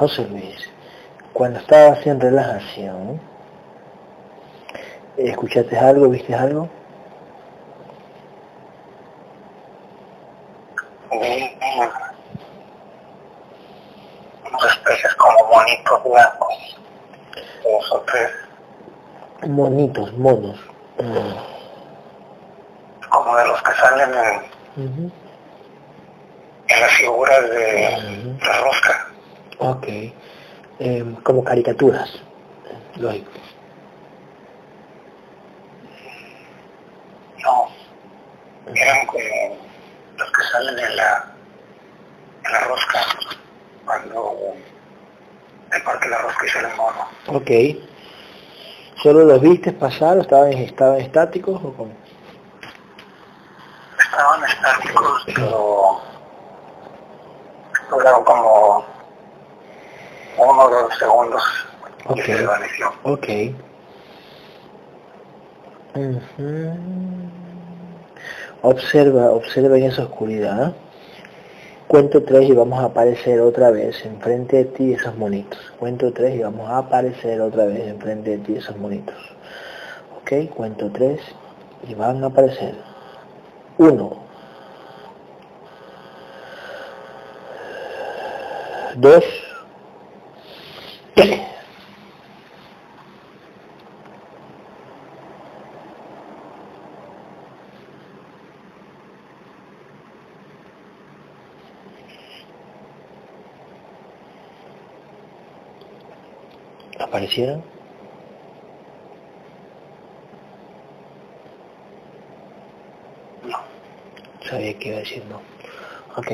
José Luis, cuando estabas en relajación, ¿escuchaste algo, viste algo? Vi unos especies como monitos blancos. Dos o tres, Monitos, monos. Mm. como de los que salen en, Ujú. en las figuras de la rosca. Ok. Em, como caricaturas. Lógico. No, eran como los que salen en la, en la rosca. Cuando te parte la rosca y sale el mono. Ok. ¿Solo los viste pasar o estaban, estaban estáticos o cómo? Estaban estáticos, pero duraron como uno o dos segundos Ok. y se desvaneció. Ok. Observa, observa en esa oscuridad. Cuento tres y vamos a aparecer otra vez enfrente de ti esos monitos. Cuento tres y vamos a aparecer otra vez enfrente de ti esos monitos. Ok, cuento tres y van a aparecer. Uno. Dos. ¿Aparecieron? No. Sabía que iba a decir no. Ok.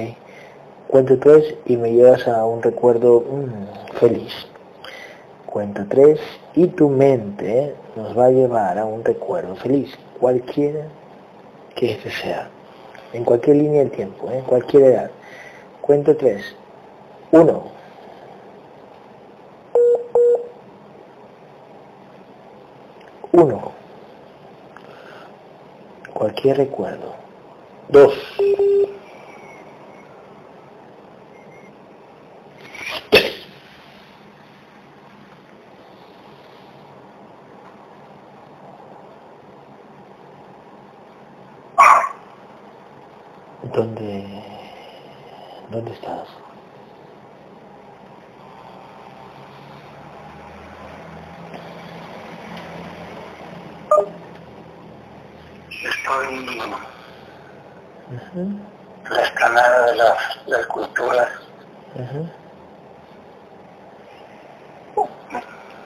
Cuento tres y me llevas a un recuerdo mm, feliz. Cuento tres y tu mente nos va a llevar a un recuerdo feliz, cualquiera que este sea, en cualquier línea del tiempo, en cualquier edad. Cuento tres. Uno. Uno. Cualquier recuerdo. Dos. Tres. ¿Dónde, dónde estás? Estoy en la explanada de las, las culturas. ujú.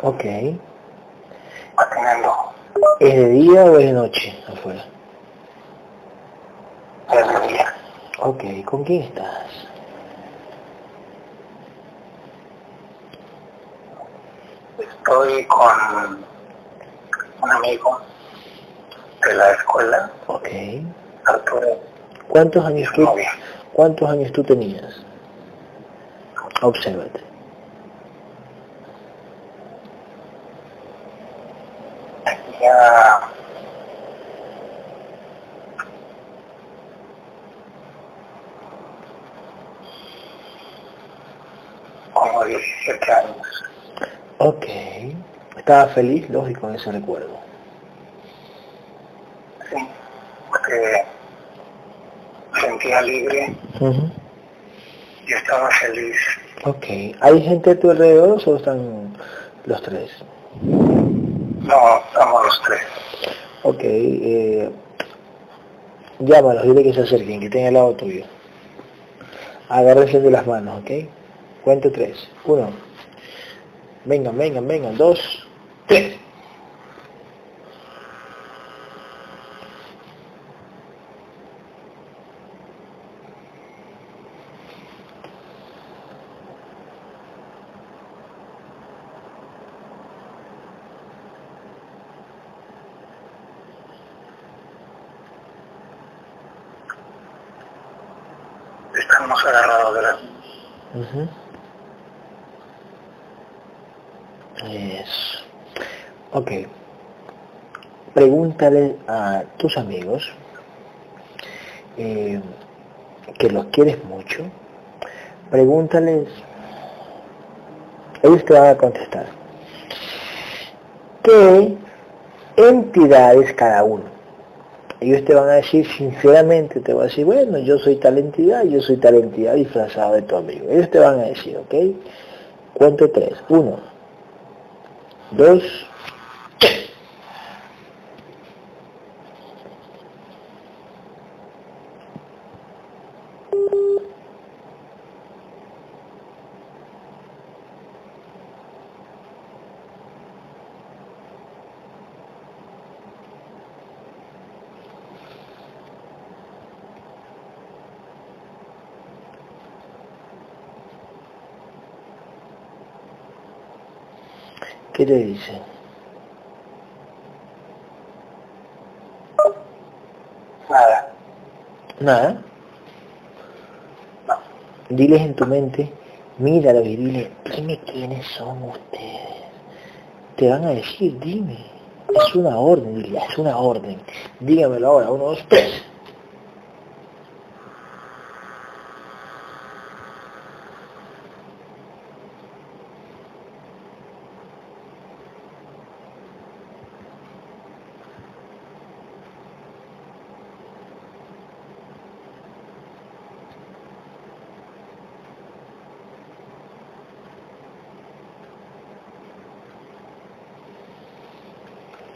Ok. patinando ¿Es de día o es de noche afuera? desde el día. Ok, ¿con quién estás? Estoy con un amigo de la escuela, Ok. Arturo, ¿Cuántos años tú, cuántos años tú tenías? Obsérvate. Tenía como 17 años. Ok. Estaba feliz, lógico, en ese recuerdo. Sí, porque sentía libre y estaba feliz. Ok. ¿Hay gente a tu alrededor o solo están los tres? No, estamos los tres. Ok. Eh, llámalos, dile que se acerquen, que estén al lado tuyo. Agárrense de las manos, ¿ok? Cuento tres. Uno. Vengan, vengan, vengan. Dos. Tres. Estamos agarrados de las Ujú. Eso. Ok. A tus amigos eh, que los quieres mucho. Pregúntales, ellos te van a contestar. ¿Qué entidades cada uno? Ellos te van a decir sinceramente, te van a decir, bueno, yo soy tal entidad, yo soy tal entidad disfrazado de tu amigo. Ellos te van a decir, ¿ok? Cuento tres. Uno, dos, ¿Qué te dice? Nada. Nada. No. Diles en tu mente, míralo y dile, dime quiénes son ustedes. Te van a decir, dime. Es una orden, dile, es una orden. Dígamelo ahora, uno, dos, tres.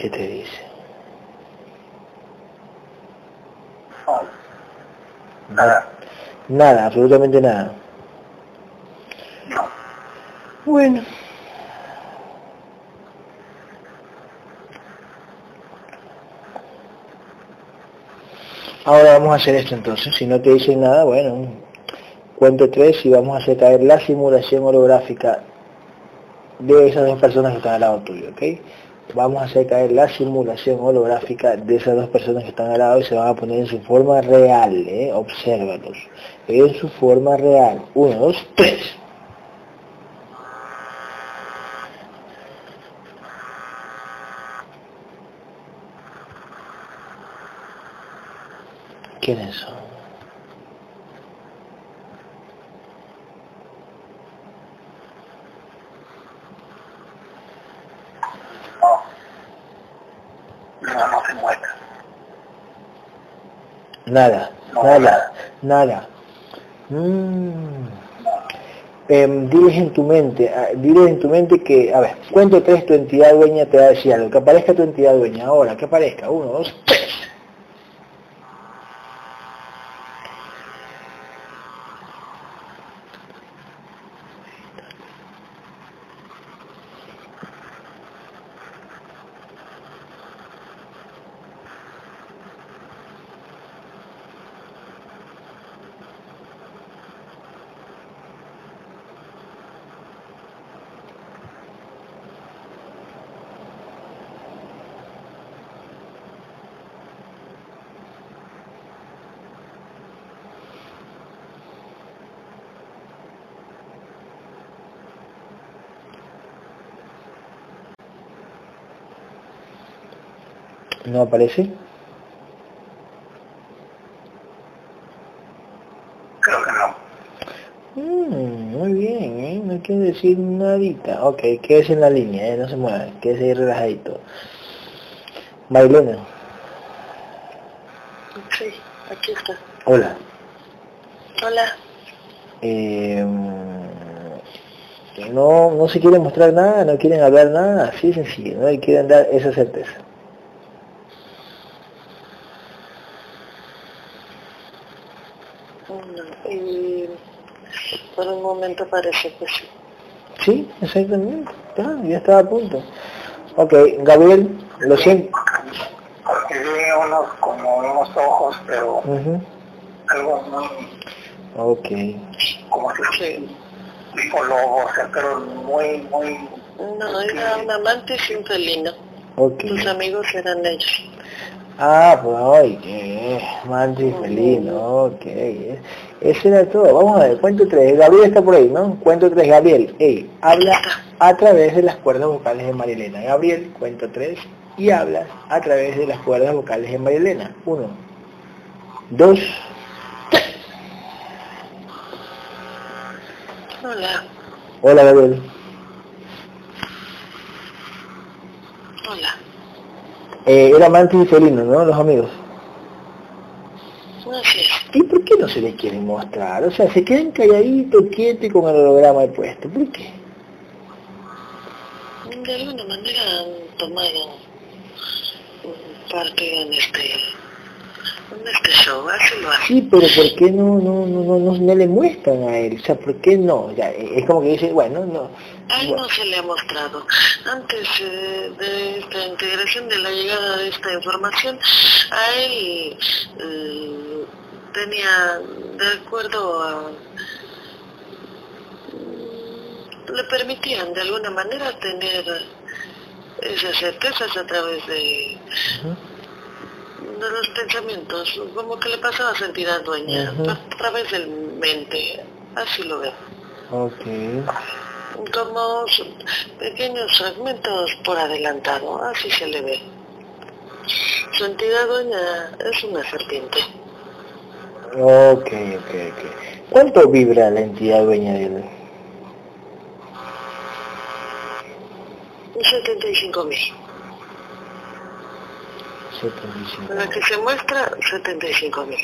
¿Qué te dice? Nada. Nada, absolutamente nada. No. Bueno. Ahora vamos a hacer esto entonces. Si no te dicen nada, bueno, cuento tres y vamos a hacer caer la simulación holográfica de esas dos personas que están al lado tuyo, ¿ok? Vamos a hacer caer la simulación holográfica de esas dos personas que están al lado y se van a poner en su forma real, ¿eh? Obsérvalos. En su forma real. Uno, dos, tres. ¿Quiénes son? No. No, no se muestra. Nada, nada, nada. Mm. Em, diles en tu mente, ah, diles en tu mente que, a ver, cuento tres, tu entidad dueña te va a decir algo, que aparezca tu entidad dueña, ahora, que aparezca, uno, dos, tres. ¿No aparece? Creo que no. Mm, muy bien, ¿eh? no quiere decir nadita. Ok, quédese en la línea, ¿eh? no se mueva, quédese ahí relajadito. Marilena, Sí, aquí está. hola. Hola. Eh, no, no se quieren mostrar nada, no quieren hablar nada, así sencillo, ¿no? Y quieren dar esa certeza. No, y por un momento parece que sí. Sí, exactamente. Ah, ya estaba a punto. Ok, Gabriel, lo siento. Porque vi unos como unos ojos, pero Ujú, algo muy, Ok. como si Sí. tipo lobo, o sea, pero muy, muy, No, era un amante sin felino. Ok. Tus amigos eran ellos. Ah, pues ay, qué mantis felino, ok. Eso era todo. Vamos a ver, cuento tres. Gabriel está por ahí, ¿no? Cuento tres, Gabriel. Ey, habla a través de las cuerdas vocales de Marilena. Gabriel, cuento tres y hablas a través de las cuerdas vocales de Marilena. Uno, dos, tres. Hola, Hola, Gabriel. hola. Eh, era mantis y felino, ¿no? Los amigos. ¿Y por qué no se les quieren mostrar? O sea, se quedan calladitos, quietos y con el holograma de puesto. ¿Por qué? De alguna manera han tomado parte en este, este lo hacen. Sí, pero ¿por qué no, no, no, no, no, no le muestran a él? O sea, ¿por qué no? Ya, eh, es como que dice, bueno, no. A él no se le ha mostrado. Antes eh, de esta integración, de la llegada de esta información, a él eh, tenía, de acuerdo a... le permitían de alguna manera tener esas certezas a través de. De los pensamientos, como que le pasaba a sentir a dueña, a través del mente, así lo veo. Ok. como pequeños fragmentos por adelantado, así se le ve. Su entidad dueña es una serpiente. Ok, ok, ok. ¿Cuánto vibra la entidad dueña de él? 75 mil. 75. La que se muestra, 75 mil.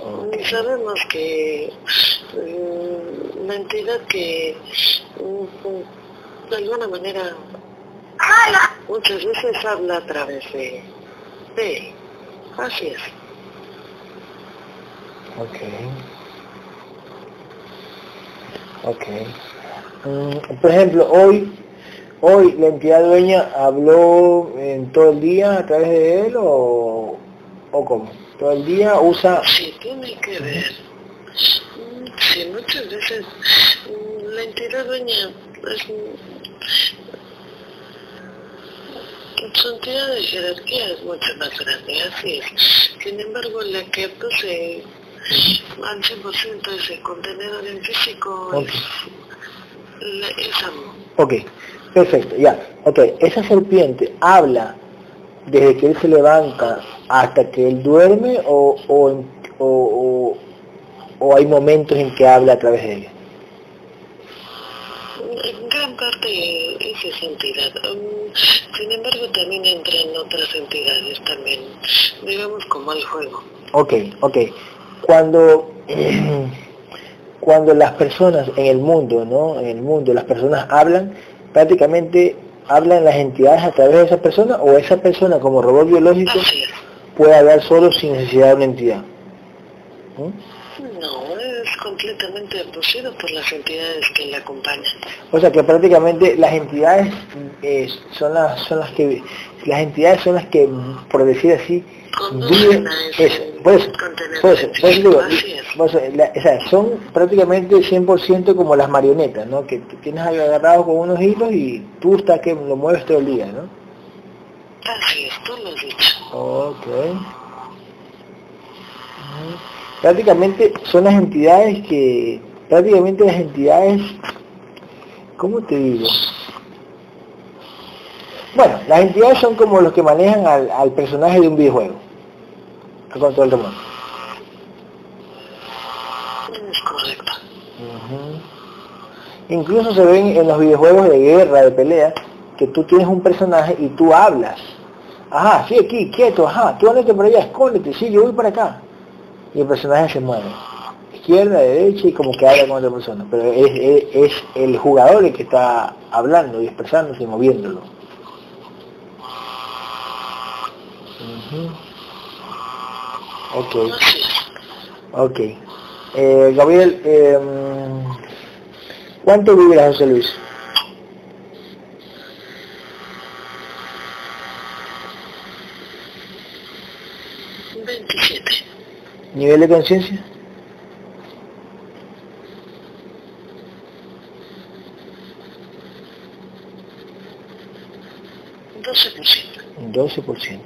Ok. Y sabemos que mm, la entidad que mm, de alguna manera muchas veces habla a través de, de. Así es. Ok. Ok. Mm, por ejemplo, hoy, hoy la entidad dueña habló en todo el día a través de él o, o cómo? Todo el día usa... Sí, tiene que ver. Sí, muchas veces mm, la entidad dueña es su entidad de jerarquía es mucho más grande, así es. Sin embargo, la que posee al 100% ese contenedor en físico Ok. es, la- es amor. Ok, perfecto, ya. Ok, esa serpiente habla desde que él se levanta hasta que él duerme o, o, o, o- hay momentos en que habla a través de ella. Gran parte es esa entidad. Mm, Sin embargo, también entran otras entidades también, digamos como el juego. Ok, ok. Cuando, cuando las personas en el mundo, ¿no? En el mundo las personas hablan, prácticamente hablan las entidades a través de esa persona o esa persona como robot biológico puede hablar solo sin necesidad de una entidad. ¿Mm? Completamente abducido por las entidades que le acompañan. O sea que prácticamente las entidades eh, son las son las que las entidades son las que por decir así viven a ese eso, por eso, contenedor por eso, por eso físico, digo, así es. por eso, la- o sea, son prácticamente 100% como las marionetas, ¿no? Que tienes agarrado con unos hilos y tú estás que lo mueves todo el día, ¿no? Así es, tú lo has dicho. Ok. Prácticamente son las entidades que, prácticamente las entidades, ¿cómo te digo? Bueno, las entidades son como los que manejan al, al personaje de un videojuego, a control remoto. Es correcto. Incluso se ven en los videojuegos de guerra, de pelea, que tú tienes un personaje y tú hablas. Ajá, sí, aquí, quieto, ajá, tú andate por allá, escóndete, sí, yo voy para acá. Y el personaje se mueve. Izquierda, derecha y como que habla con otra persona. Pero es, es, el jugador el que está hablando y expresándose y moviéndolo. Ok. Ok. Eh, Gabriel, eh, ¿cuánto vibras, José Luis? ¿Nivel de conciencia? Ciento. 12%.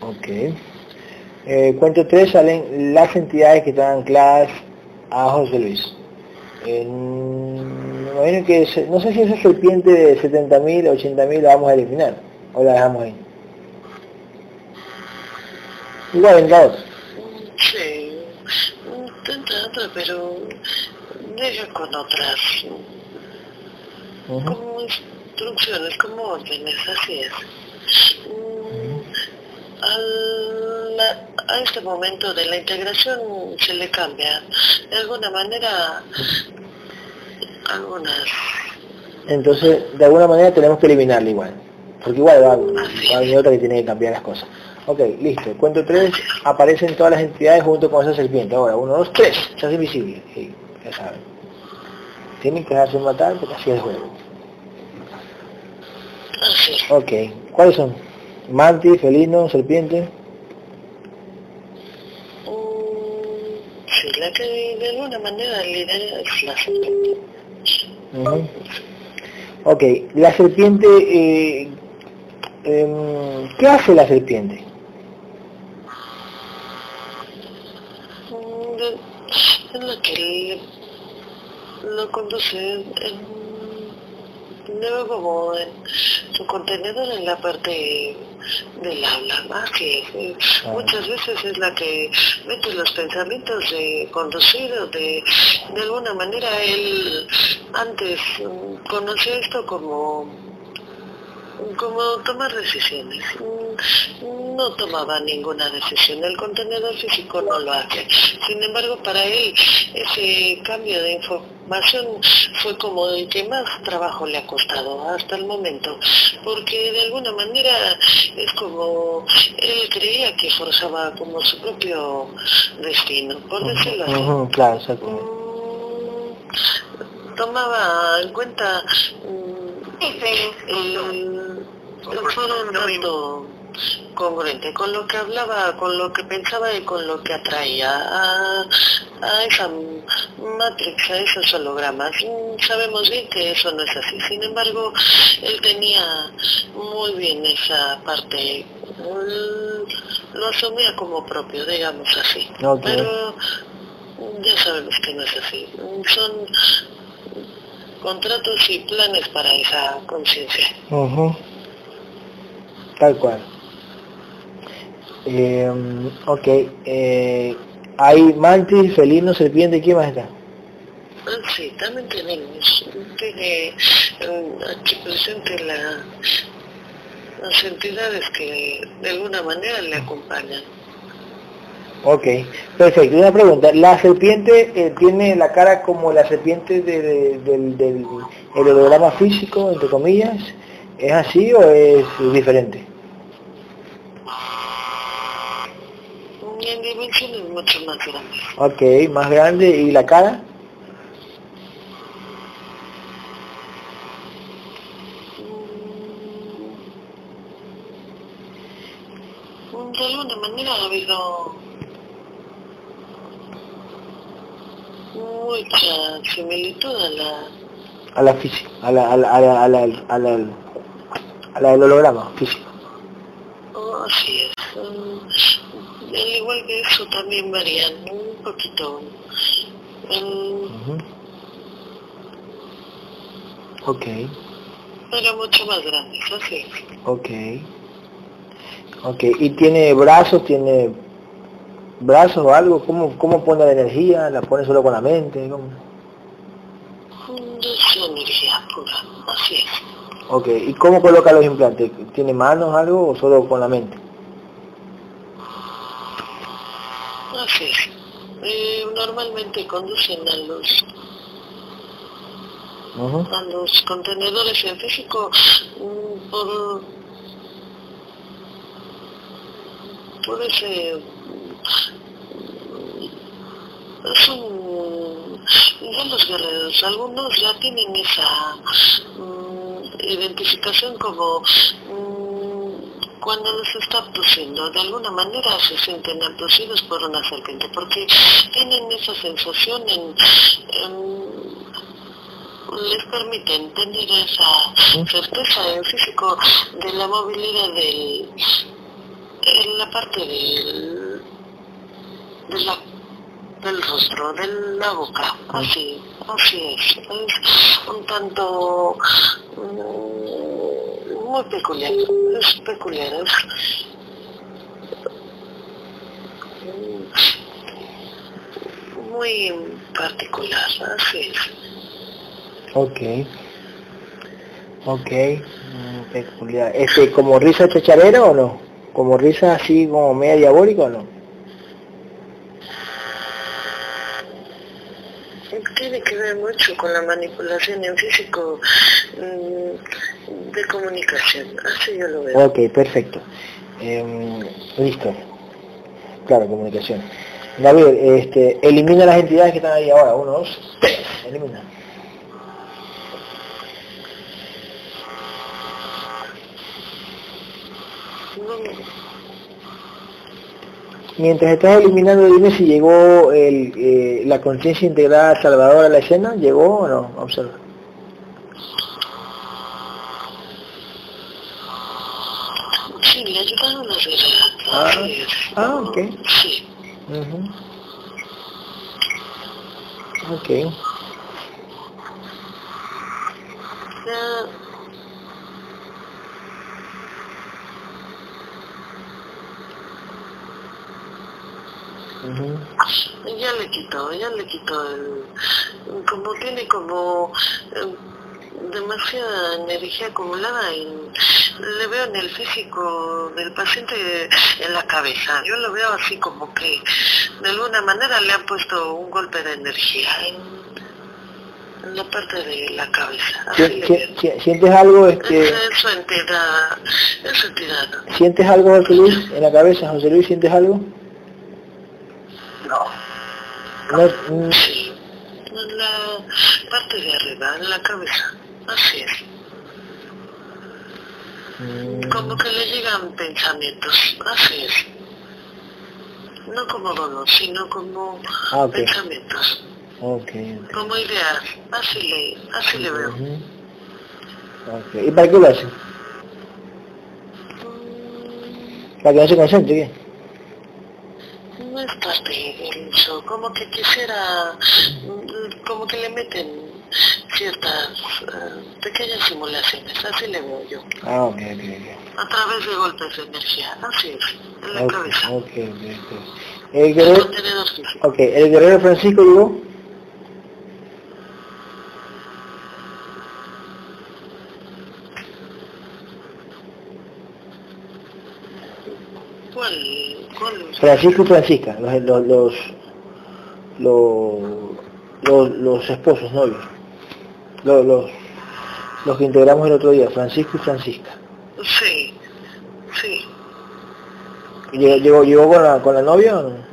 Ok. Eh, cuento tres salen las entidades que están ancladas a José Luis. que no sé si esa serpiente de 70.000, 80.000 la vamos a eliminar o la dejamos ahí. Igual en dos. Sí, intentando, pero deja con otras. Como instrucciones, como órdenes, así es. Mm, a este momento de la integración se le cambia. De alguna manera, algunas... Entonces, de alguna manera tenemos que eliminarla igual. Porque igual va, va a venir otra que tiene que cambiar las cosas. Ok, listo. Cuento tres, aparecen todas las entidades junto con esa serpiente. Ahora, uno, dos, tres, se hace visible. Sí, ya saben. Tienen que dejarse matar porque así es el juego. Ok, ¿cuáles son? Mantis, felino, serpiente. Sí, la que de alguna manera lidera la serpiente. Ok, la serpiente, eh, eh, ¿qué hace la serpiente? Es la que lo conduce en nuevo en su contenedor en la parte del habla, más que muchas veces es la que mete los pensamientos de conducir o de, de alguna manera él antes conoció esto como como tomar decisiones. No tomaba ninguna decisión, el contenedor físico no lo hace. Sin embargo, para él ese cambio de información fue como el que más trabajo le ha costado hasta el momento, porque de alguna manera es como él creía que forzaba como su propio destino, por decirlo así. claro, mm, tomaba en cuenta el, fueron un tanto congruente con lo que hablaba, con lo que pensaba y con lo que atraía a, a esa matrix, a esos hologramas. Sabemos bien que eso no es así, sin embargo, él tenía muy bien esa parte, lo asumía como propio, digamos así. Pero ya sabemos que no es así. Son contratos y planes para esa conciencia. Tal cual. Eh, ok, eh, hay mantis, felino, serpiente, ¿qué más está? Ah, sí, también tenemos. Tiene aquí presente la, las entidades que de alguna manera le acompañan. Ok, perfecto. Una pregunta, ¿la serpiente eh, tiene la cara como la serpiente del, del holograma físico, entre comillas? ¿Es así o es diferente? En dimensiones mucho más grande. Ok, más grande. ¿Y la cara? Mm, de alguna manera ha habido mucha similitud a la... A la física, a la, a la, a la, a la, a la, a la del holograma físico. Oh, así es. Um, al igual que eso también varían un poquito. Um, Ok. Pero mucho más grandes, así Ok. Ok, ¿y tiene brazos, tiene brazos o algo? ¿Cómo, cómo pone la energía? ¿La pone solo con la mente? ¿Cómo? Es energía pura, así es. Ok, ¿y cómo coloca los implantes? ¿Tiene manos algo o solo con la mente? Así es. Eh, normalmente conducen a los a los contenedores en físico mm, por por ese son los guerreros, algunos ya tienen esa mm, identificación como mm, cuando los está abduciendo, de alguna manera se sienten abducidos por una serpiente, porque tienen esa sensación en, les permiten tener esa certeza en físico de la movilidad en la parte del, de la, del rostro, de la boca, así, así es. Es un tanto mm, muy peculiar, es peculiar, es muy particular, así es. Ok. Ok, mm, peculiar. ¿Este como risa chacharera o no? ¿Como risa así como media diabólica o no? Tiene que ver mucho con la manipulación en físico mm, de comunicación, así yo lo veo. Ok, perfecto. Em, listo. Claro, comunicación. David, este, elimina las entidades que están ahí ahora. Uno, dos, tres. Elimina. Mientras estás eliminando, dime si llegó el, eh, la conciencia integrada salvadora a la escena. ¿Llegó o no? Observa. Sí, le ayudaron a. Ah, ah ok. Sí. Ujú. Ok. Ya, le quitó, ya le quitó el... Como tiene como eh, demasiada energía acumulada y le veo en el físico del paciente en la cabeza. Yo lo veo así como que de alguna manera le han puesto un golpe de energía en, en la parte de la cabeza. Así ¿Sientes algo, este, Es, es su entidad, es su entidad. sientes algo, José Luis, en la cabeza? José Luis, ¿sientes algo? No, Sí, en la parte de arriba, en la cabeza. Así es. mm, Como que le llegan pensamientos. Así es. No como dolor, sino como Ah, pensamientos, ok, ok. como ideas. Así le, así le veo. Ujú. Ok, ¿Y para qué lo hacen? Mm, ¿Para que no se concentre? ¿qué? No es parte de eso, como que quisiera, mm, como que le meten ciertas eh, pequeñas simulaciones, así le veo yo. Ah, ok, ok, ok. a través de golpes de energía, así es, en la cabeza. ok, ok, ok. El guerrero, contenedor físico. ok, el guerrero Francisco llegó. ¿Cuál? ¿Cuál? Francisco y Francisca, los, los, los, esposos, novios. Los, los, los que integramos el otro día, Francisco y Francisca. Sí, sí. ¿Llegó, llegó, con, la, con la novia o no?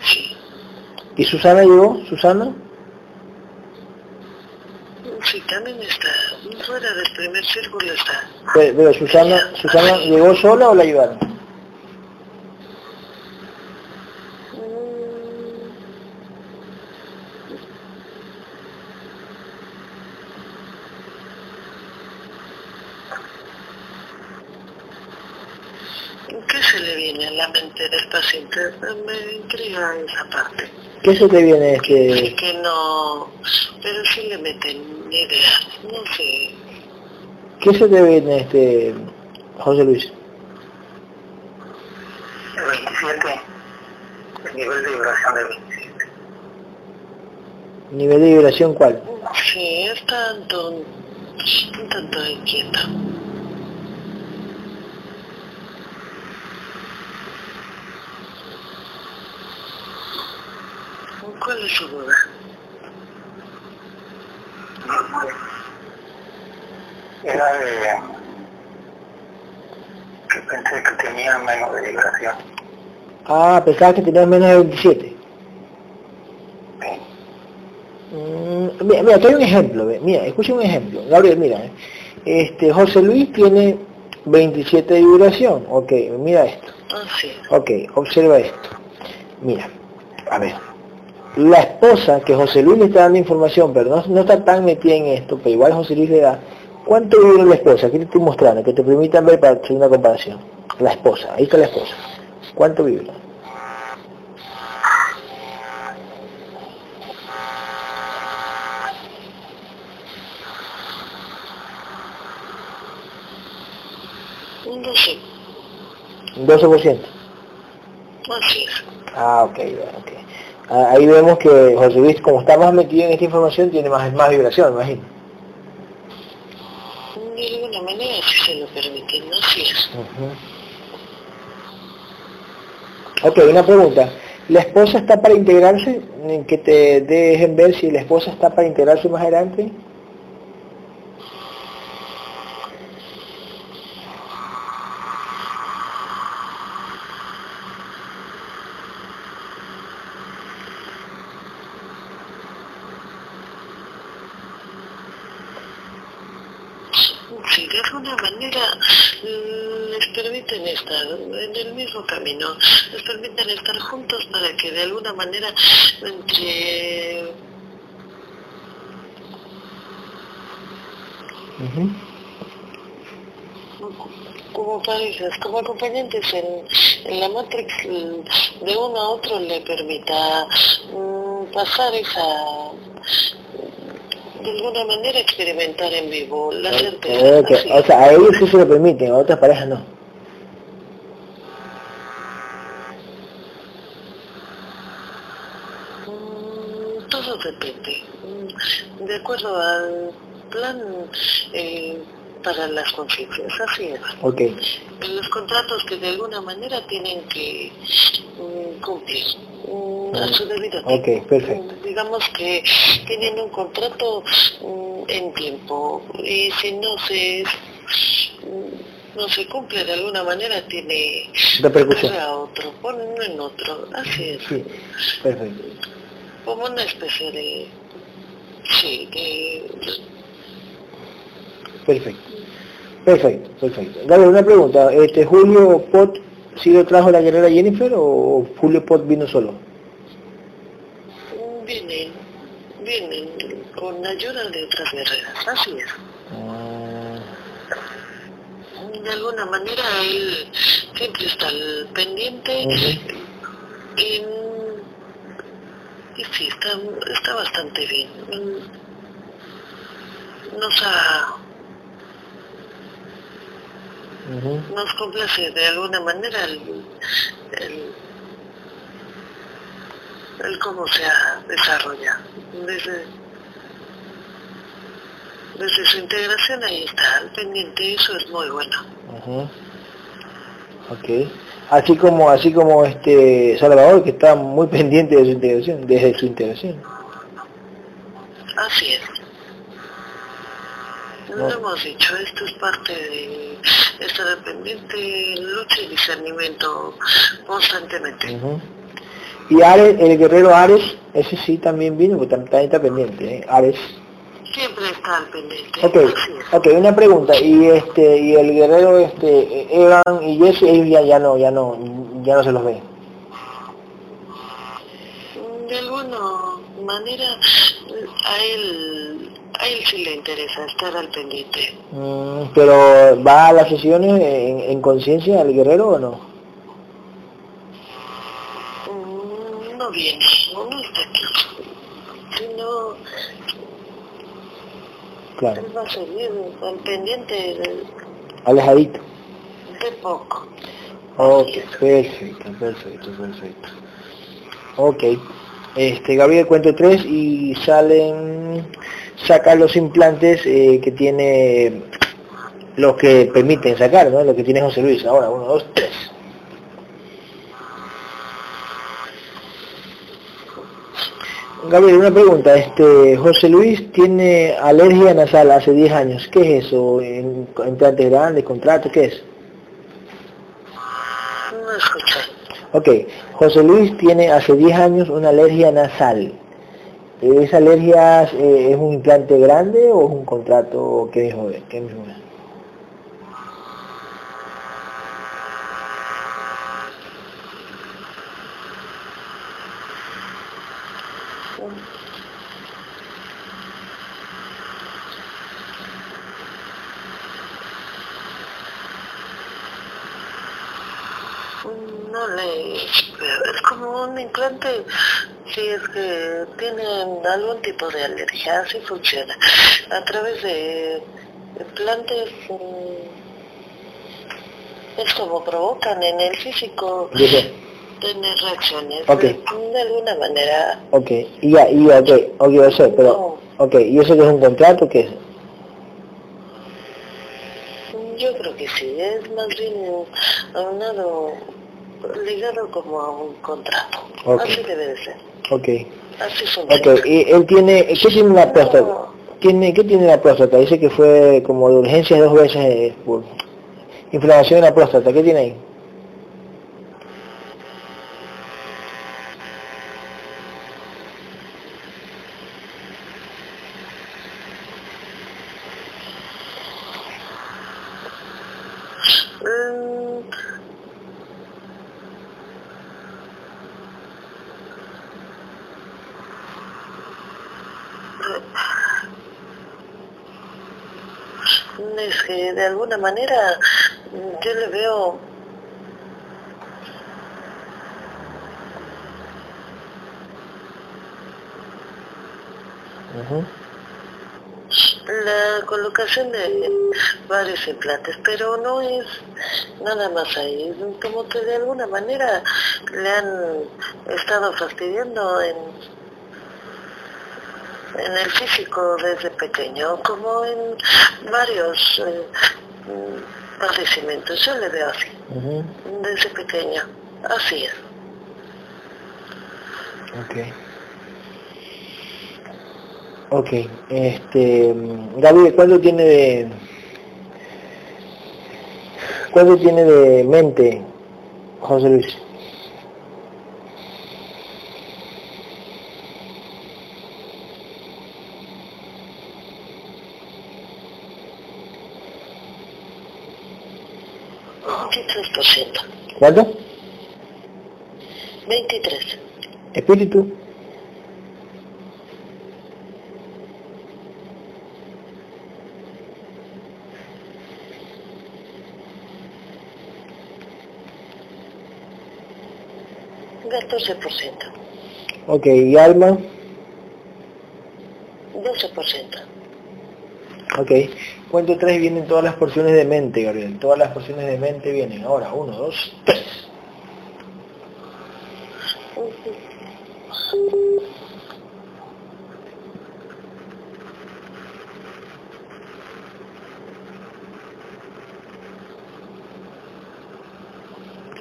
Sí, ¿Y Susana llegó? ¿Susana? sí, también está. Primer círculo está. Pero, pero Susana, Susana llegó sola o la ayudaron? ¿Qué se le viene a la mente del paciente? Me intriga esa parte. ¿Qué se te viene Sí este? que no, pero sí le meten ideas, no sé. ¿Qué se te viene este José Luis? el 27, el nivel de vibración de 27. ¿Nivel de vibración cuál? Sí, es tanto, un tanto inquieta. ¿Cuál es su duda? Era de que pensé que tenía menos de vibración. Ah, pensaba que tenías menos de 27. Sí. Mm, mira, mira, te doy un ejemplo, ve, mira, escucha un ejemplo. Gabriel, mira, eh. este José Luis tiene 27 de vibración. Ok, mira esto. Sí. Ok, observa esto. Mira, a ver. la esposa, que José Luis le está dando información, pero no, no está tan metida en esto, pero igual José Luis le da, ¿cuánto vive la esposa? Aquí te estoy mostrando, que te permitan ver para hacer una comparación. La esposa, ahí está la esposa. ¿Cuánto vive? Un 12. Un 12%. Así es. Ah, ok, ok. Ah, Ahí vemos que José Luis, como está más metido en esta información, tiene más, más vibración, imagino. Ok, una pregunta. ¿La esposa está para integrarse? Que te dejen ver si la esposa está para integrarse más adelante. Sí, de alguna manera mm, les permiten estar en el mismo camino, les permiten estar juntos para que de alguna manera entre como parejas, como acompañantes en, en la Matrix de uno a otro le permita mm, pasar esa de alguna manera experimentar en vivo la certeza. O sea, a ellos sí se lo permiten, a otras parejas no. Mm, De acuerdo al plan eh, para las conciencias, así es. Los contratos que de alguna manera tienen que mm, cumplir mm, a su debido tiempo. perfecto. Mm, Digamos que tienen un contrato en tiempo y si no se no se cumple de alguna manera tiene Repercusión. a otro, ponen en otro, así es. Sí, perfecto. Como una especie de sí de Perfecto. Perfecto, perfecto. Dale, una pregunta. Este, ¿Julio Pot sí lo trajo la guerrera Jennifer o Julio Pot vino solo? vienen vienen con ayuda de otras guerreras así es Ah, de alguna manera él siempre está al pendiente Ujú. y, y sí está está bastante bien nos ha nos complace de alguna manera el, el, el cómo se ha desarrollado. Desde, desde su integración ahí está, al pendiente, eso es muy bueno. Ujú. Ok. Así como, así como este Salvador que está muy pendiente de su integración, desde su integración. Así es. Lo No. hemos dicho, esto es parte de estar pendiente, lucha y discernimiento constantemente. Y Ares, el guerrero Ares, ese sí también vino, porque tam- también está pendiente, ¿eh? Ares. Siempre está al pendiente. Ok, así es. ok, una pregunta, y este, y el guerrero este, Evan y Jesse, ellos ya, ya no, ya no, ya no se los ve. De alguna manera a él, a él sí le interesa estar al pendiente. Mm, pero ¿va a las sesiones en, en conciencia el guerrero o no? Mm, No viene, no está aquí. Sino Claro, él va al pendiente alejadito. de poco. Ok, perfecto, perfecto, perfecto. Ok, este, Gabriel cuento tres y salen, saca los implantes eh, que tiene, los que permiten sacar, ¿no? Lo que tiene José Luis. Ahora, uno, dos, tres. Gabriel, una pregunta. Este, José Luis tiene alergia nasal hace 10 años. ¿Qué es eso? ¿En- ¿Implantes grandes, contrato? ¿Qué es? No escuché. Ok, José Luis tiene hace 10 años una alergia nasal. ¿Esa alergia eh, es un implante grande o es un contrato que dijo? ¿Qué mismo es? No. Es como un implante, si es que tienen algún tipo de alergia, así funciona. A través de implantes es como provocan en el físico tener reacciones de, alguna manera. Ok, y ya, y ok, ok, sé, pero, ok, ¿y eso que es un contrato qué es? Yo creo que sí, es más bien aunado, ligado como a un contrato. Así debe de ser. Ok. Así funciona. Ok, y él tiene, ¿qué tiene la próstata? ¿Tiene, ¿Qué tiene la próstata? Dice que fue como de urgencia dos veces eh, por inflamación de la próstata. ¿Qué tiene ahí? es que de alguna manera yo le veo la colocación de varios implantes, pero no es nada más ahí, como que de alguna manera le han estado fastidiando en en el físico desde pequeño, como en varios eh, padecimientos. Yo le veo así, desde pequeño. Así es. Ok. Ok, este, Gabriel, ¿cuánto tiene de, cuánto tiene de mente José Luis? 23%. ¿Cuánto? 23. Espíritu. ciento. Ok, ¿y alma? 12%. Ok. Cuento tres vienen todas las porciones de mente, Gabriel. Todas las porciones de mente vienen. Ahora, uno, dos, tres.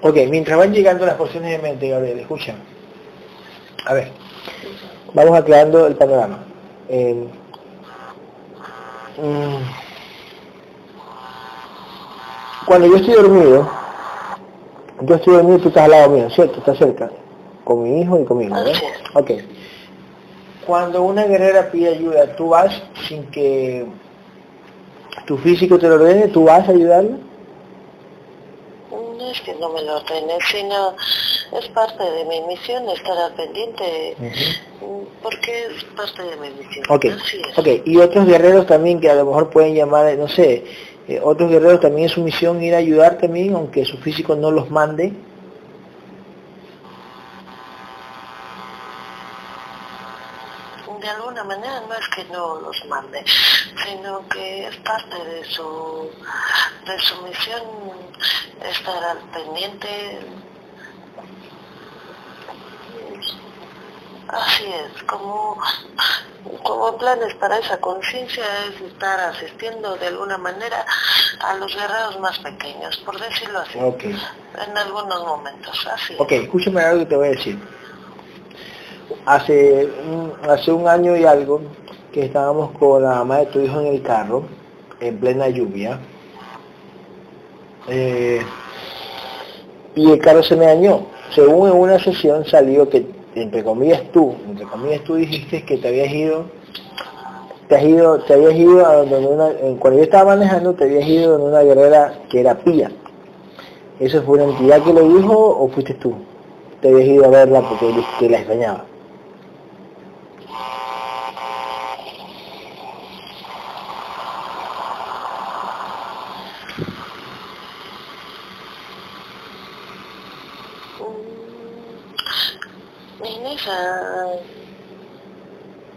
Ok, mientras van llegando las porciones de mente, Gabriel, escucha. A ver, vamos aclarando el panorama. Eh, Mm. Cuando yo estoy dormido, yo estoy dormido, tú estás al lado mío, ¿cierto? Estás cerca, con mi hijo y conmigo, ¿eh? Ok. Cuando una guerrera pide ayuda, ¿tú vas sin que tu físico te lo ordene? ¿Tú vas a ayudarla? No es que no me lo ordene, sino es parte de mi misión estar al pendiente, porque es parte de mi misión. Ok, ok, y otros guerreros también que a lo mejor pueden llamar, no sé, eh, otros guerreros también es su misión ir a ayudar también, aunque su físico no los mande. De alguna manera no es que no los mande, sino que es parte de su, de su misión estar al pendiente Así es, como, como planes para esa conciencia es estar asistiendo de alguna manera a los guerreros más pequeños, por decirlo así, en algunos momentos, así. Ok, escúchame algo que te voy a decir. Hace, hace un año y algo que estábamos con la mamá de tu hijo en el carro, en plena lluvia, eh, y el carro se me dañó. Según en una sesión salió que entre comillas tú, entre comillas tú dijiste que te habías ido, te has ido, te habías ido a donde una, cuando yo estaba manejando te habías ido donde una guerrera que era pía. ¿Eso fue una entidad que lo dijo o fuiste tú? Te habías ido a verla porque te la extrañaba. Mm,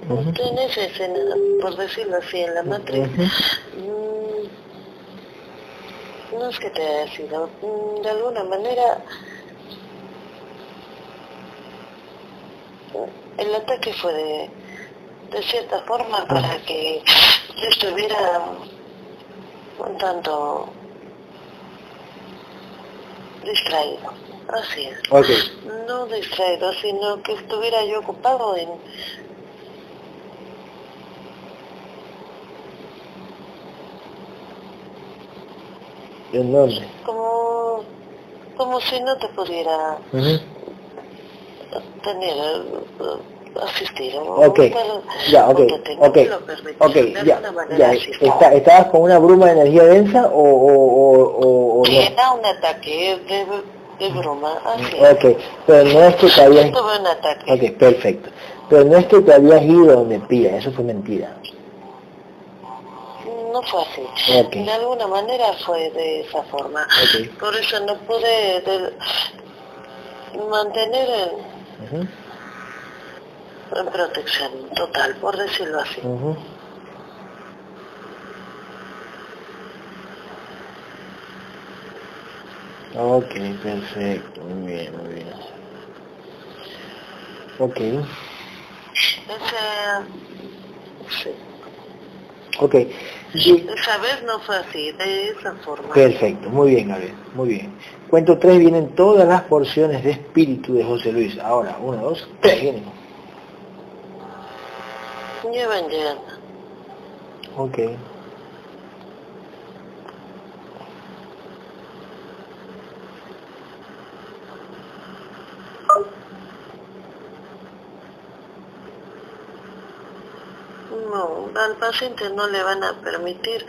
en esa en esa escena, por decirlo así, en la matriz, mm, no es que te haya sido, mm, de alguna manera, el ataque fue de, de cierta forma para que yo estuviera un tanto distraído. Así es. No distraído, sino que estuviera yo ocupado en ¿En dónde? Como, como si no te pudiera tener, asistir. Ok, ya, ok, ok, ok, ya, ya. Está, ¿Estabas con una bruma de energía densa o, o, o, o no? Era un ataque de, de así Ok, pero no es que te habías... Tuve un ataque. Ok, perfecto. Pero no es que te habías ido donde pida, eso fue mentira no fue así. De alguna manera fue de esa forma. Por eso no pude mantener en, protección total, por decirlo así. Ok, perfecto, muy bien, muy bien. Ok. Ese, sí. Ok. Esa vez no fue así, de esa forma. Perfecto, muy bien, Gabriel, muy bien. Cuento tres, vienen todas las porciones de espíritu de José Luis. Ahora, uno, dos, tres, vienen. Llevan llegando. Ok. No, al paciente no le van a permitir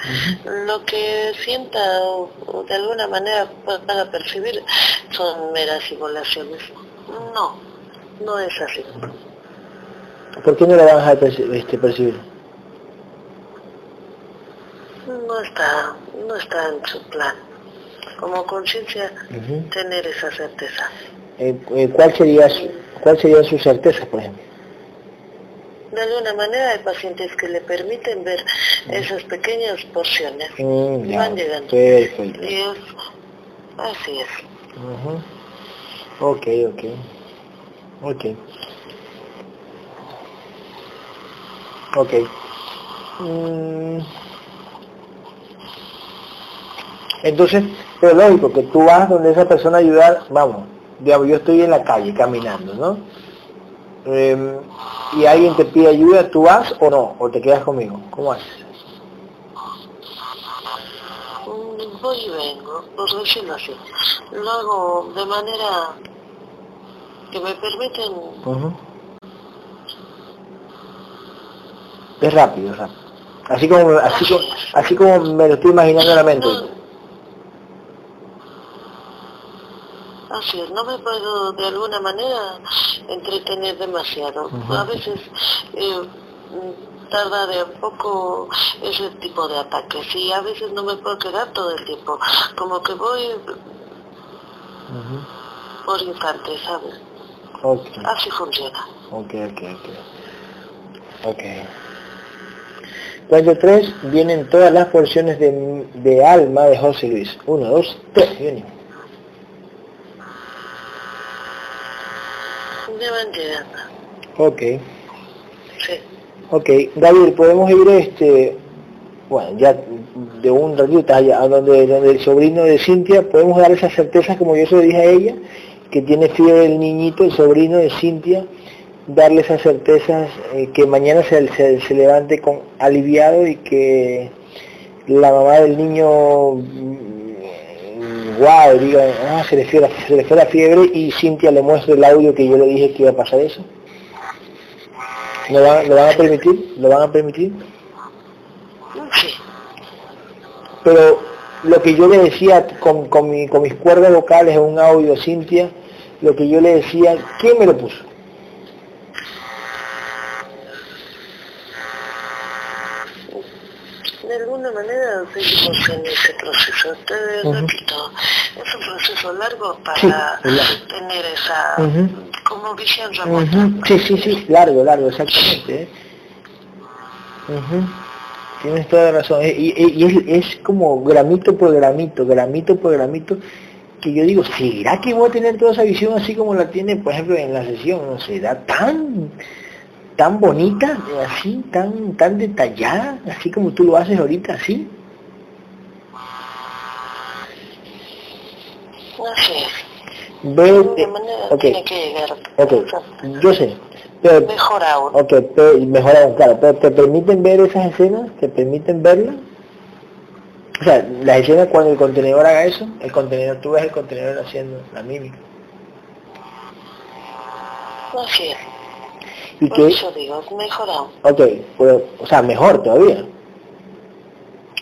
lo que sienta o, de alguna manera pueda percibir son meras simulaciones. No, no es así. ¿Por qué no le van a este, percibir? No está, no está en su plan. Como conciencia, tener esa certeza. Eh, eh, ¿cuál, sería su, ¿Cuál sería su certeza, por ejemplo? De alguna manera hay pacientes que le permiten ver esas pequeñas porciones. Mm, van llegando. perfecto. y es, así es. Ok ok. Ok. Ok. Mm. entonces pero lógico que tú vas donde esa persona ayudar vamos digamos yo estoy en la calle caminando no Em, y alguien te pide ayuda, ¿tú vas o no? ¿O te quedas conmigo? ¿Cómo haces? Mm, voy y vengo, por decirlo así. Lo hago de manera que me permiten... Es rápido, es rápido. Así como, así, como, así como me lo estoy imaginando en la mente. Así es, no me puedo de alguna manera entretener demasiado. A veces eh, tarda de un poco ese tipo de ataques y a veces no me puedo quedar todo el tiempo. Como que voy por instantes, ¿sabes? Así funciona. Ok, ok, ok. Ok. Cuando tres vienen todas las porciones de, de alma de José Luis. Uno, dos, tres, vienen. Ok. Sí. Ok, David, podemos ir este, bueno, ya de un ratito allá, donde, donde el sobrino de Cintia, podemos dar esas certezas como yo se lo dije a ella, que tiene fiebre el niñito, el sobrino de Cintia, darle esas certezas, eh, que mañana se, se, levante con aliviado y que la mamá del niño wow, diga, ah, se le, fue la, se le fue la fiebre y Cintia le muestra el audio que yo le dije que iba a pasar eso. ¿Lo van, ¿Lo van a permitir? ¿Lo van a permitir? Pero lo que yo le decía con, con, mi, con mis cuerdas vocales en un audio a Cintia, lo que yo le decía, ¿quién me lo puso? De alguna manera seguimos en ese proceso. Te repito, es un proceso largo para tener esa como visión remota. Sí, sí, sí, largo, largo, exactamente. ¿eh? Tienes toda la razón. Y, y, es, como gramito por gramito, gramito por gramito, que yo digo, ¿será que voy a tener toda esa visión así como la tiene, por ejemplo, en la sesión? ¿No será tan tan bonita, así, tan tan detallada, así como tú lo haces ahorita, así? No sé. Ve, okay. okay. yo sé, mejor aún. Ok, mejor aún, claro. Pero ¿te permiten ver esas escenas? ¿Te permiten verlas? O sea, las escenas cuando el contenedor haga eso, el contenedor, tú ves el contenedor haciendo la mímica. Así es. ¿Y Por eso digo, mejor aún. Ok, pues, o sea, mejor todavía.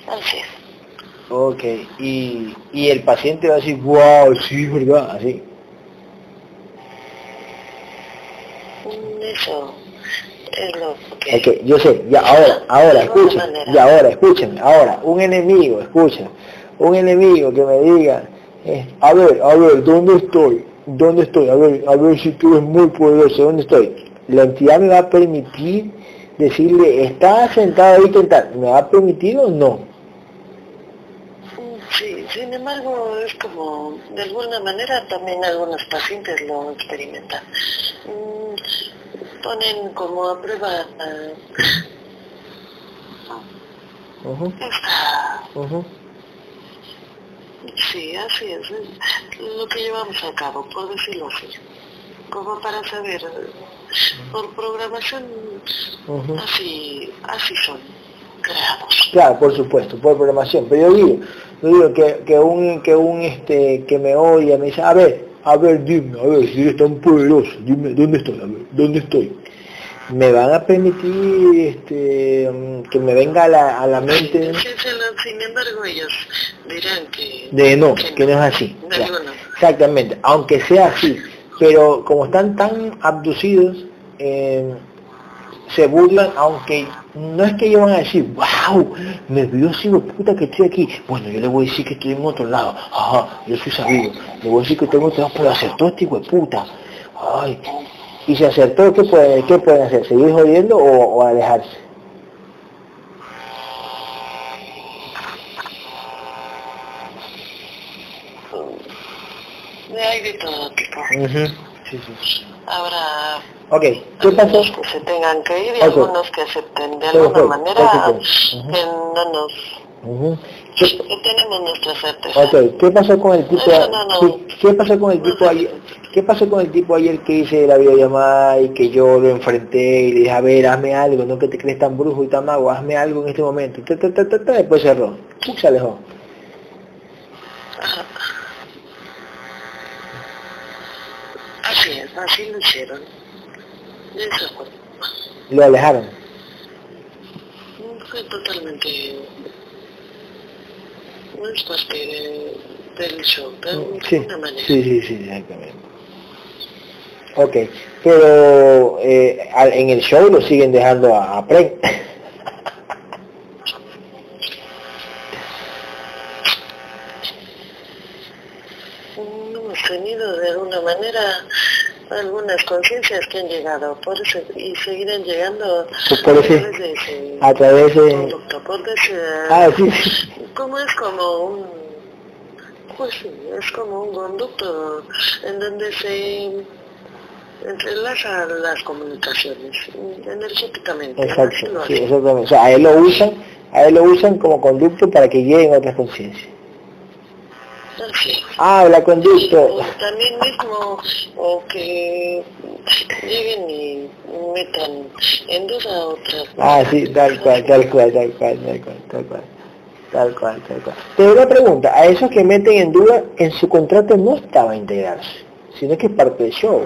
Así es. Ok, y, y el paciente va a decir, wow, sí, verdad, así. eso es lo que... Okay, yo sé, ya ahora, ahora, escuchen, y ahora, escúchenme, ahora, un enemigo, escucha, un enemigo que me diga, eh, a ver, a ver, ¿dónde estoy? ¿Dónde estoy? A ver, a ver si tú eres muy poderoso, ¿dónde estoy? La entidad me va a permitir decirle, está sentado ahí tentar, ¿me va a permitir o no? Sí, sin embargo, es como, de alguna manera también algunos pacientes lo experimentan. Mm, ponen como a prueba uh Sí, así es, lo que llevamos a cabo, por decirlo así, como para saber, por programación, así, así son creados. Claro, por supuesto, por programación, pero yo digo, yo digo que, que un, que un, este, que me odia, me dice, a ver, a ver, dime, a ver, si eres tan poderoso, dime, ¿dónde estoy? A ver, ¿dónde estoy? ¿Me van a permitir este, que me venga a la, a la mente? Sin embargo, ellos dirán que... De no, que no, es así. Exactamente, aunque sea así, pero como están tan abducidos, eh, se burlan, aunque no es que ellos van a decir, wow, me vio así puta que estoy aquí. Bueno, yo le voy a decir que estoy en otro lado. Ajá, yo soy sabido. Le voy a decir que tengo otro lado, pero acertó este hijo de puta. Ay, y si acertó, ¿qué, puede, qué pueden hacer? ¿Seguir jodiendo o alejarse? Hay de todo tipo. Sí, sí. Habrá Ok, ¿qué pasó? que se tengan que ir y algunos que acepten de alguna manera que no nos... Que tenemos nuestra certeza. Ok, ¿qué pasó con el tipo, ¿qué, pasó con el tipo ayer? ¿Qué pasó con el tipo ayer que hice la videollamada y que yo lo enfrenté y le dije, a ver, hazme algo, no que te crees tan brujo y tan mago, hazme algo en este momento. después cerró. Se alejó. Así lo hicieron. Lo alejaron. Fue totalmente... No es parte del show, de sí, una manera. Sí, sí, sí, exactamente. Ok, pero eh, en el show lo siguen dejando a, a. Hemos tenido de alguna manera algunas conciencias que han llegado por eso, y seguirán llegando por ese, a través de conducto, por ese, ah, sí, como es como un pues sí, es como un conducto en donde se entrelazan las comunicaciones energéticamente. Exacto, sí, exactamente. O sea, a él lo usan, a él lo usan como conducto para que lleguen otras conciencias. Ah, habla con Dios. También mismo, o que lleguen y metan en dos a otras. Ah, sí, tal cual, tal cual, tal cual, tal cual, tal cual. Tal cual, tal cual. Pero una pregunta, a esos que meten en duda, en su contrato no estaba integrarse, sino que es parte del show.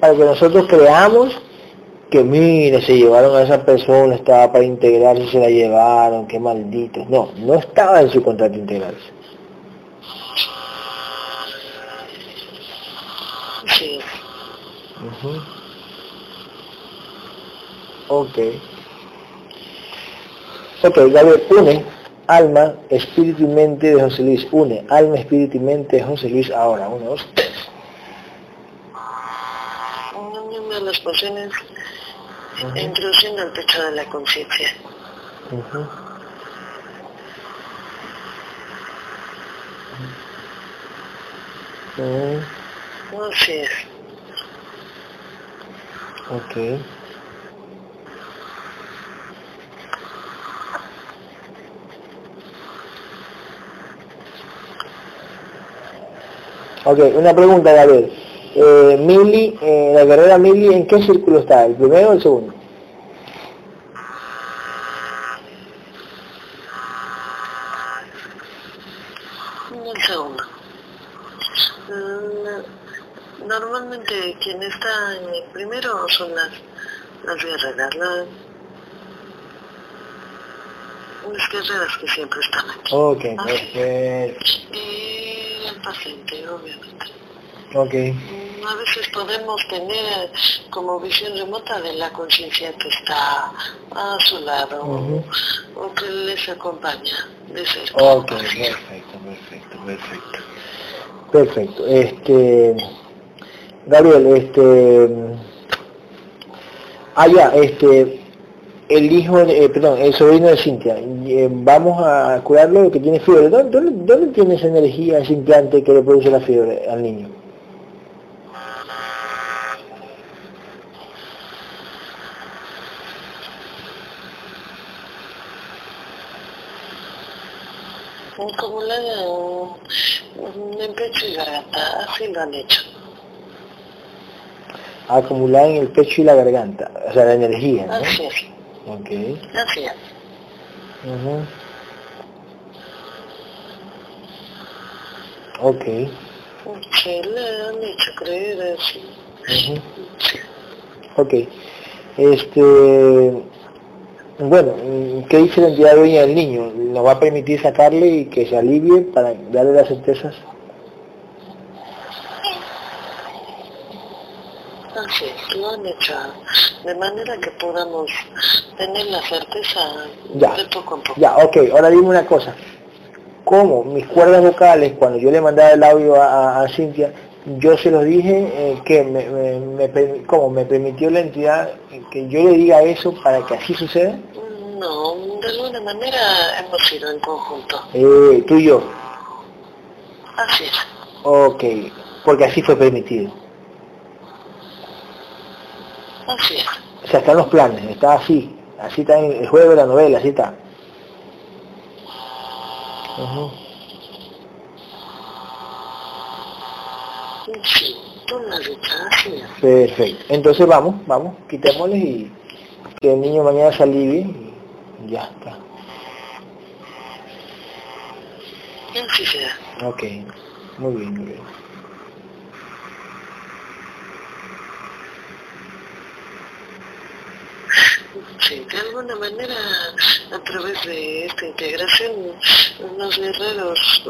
Para que nosotros creamos que mire, se llevaron a esa persona, estaba para integrarse se la llevaron, qué malditos. No, no estaba en su contrato integrarse. Sí. Ok. Ok, Gabriel, une alma, espíritu y mente de José Luis. Une alma, espíritu y mente de José Luis ahora. Uno, dos, tres. Las introduciendo el pecho de la conciencia. Ujú. Mm, Así es. ok. Ok, una pregunta, Gabriel. Eh, Mili, eh, la carrera Mili, ¿en qué círculo está? ¿El primero o el segundo? Un segundo. Mm, Normalmente quien está en el primero son las, las guerreras, la- las guerreras que siempre están aquí. Ok, perfecto. Y el paciente, obviamente. Ok, Mm, A veces podemos tener como visión remota de la conciencia que está a su lado o que les acompaña de cerca. ok, perfecto, perfecto, perfecto. Perfecto, este... Gabriel, este... Ah, ya, este... El hijo, de- eh, perdón, el sobrino de Cintia, eh, vamos a curarlo que tiene fiebre. ¿Dónde, dónde, dónde tiene esa energía, ese implante que le produce la fiebre al niño? Como pecho y garganta, así lo han hecho. Acumulada en el pecho y la garganta, o sea, la energía, ¿no? Así es, Ok. así es. Ujú. Ok. Sí, le han hecho creer así. Ujú. Ok. Este, bueno, ¿qué dice la entidad dueña del niño? ¿Nos va a permitir sacarle y que se alivie para darle las certezas? Así es, lo han hecho de manera que podamos tener la certeza Ya. de poco en poco. Ya, ok, ahora dime una cosa. ¿Cómo mis cuerdas vocales, cuando yo le mandaba el audio a, a- a Cintia, yo se los dije eh, que me, me, me ¿cómo? me permitió la entidad que yo le diga eso para que así suceda? No, de alguna manera hemos ido en conjunto. Eh, tú y yo. Así es, Ok, porque así fue permitido. así es. O sea, están los planes, está así. Así está en el juego de la novela, así está. Sí, dicho, así es. Perfecto. Entonces vamos, vamos, quitémosle y que el niño mañana se alivie y ya está. Así sea. Ok, muy bien, muy bien. Sí, de alguna manera, a través de esta integración, los guerreros,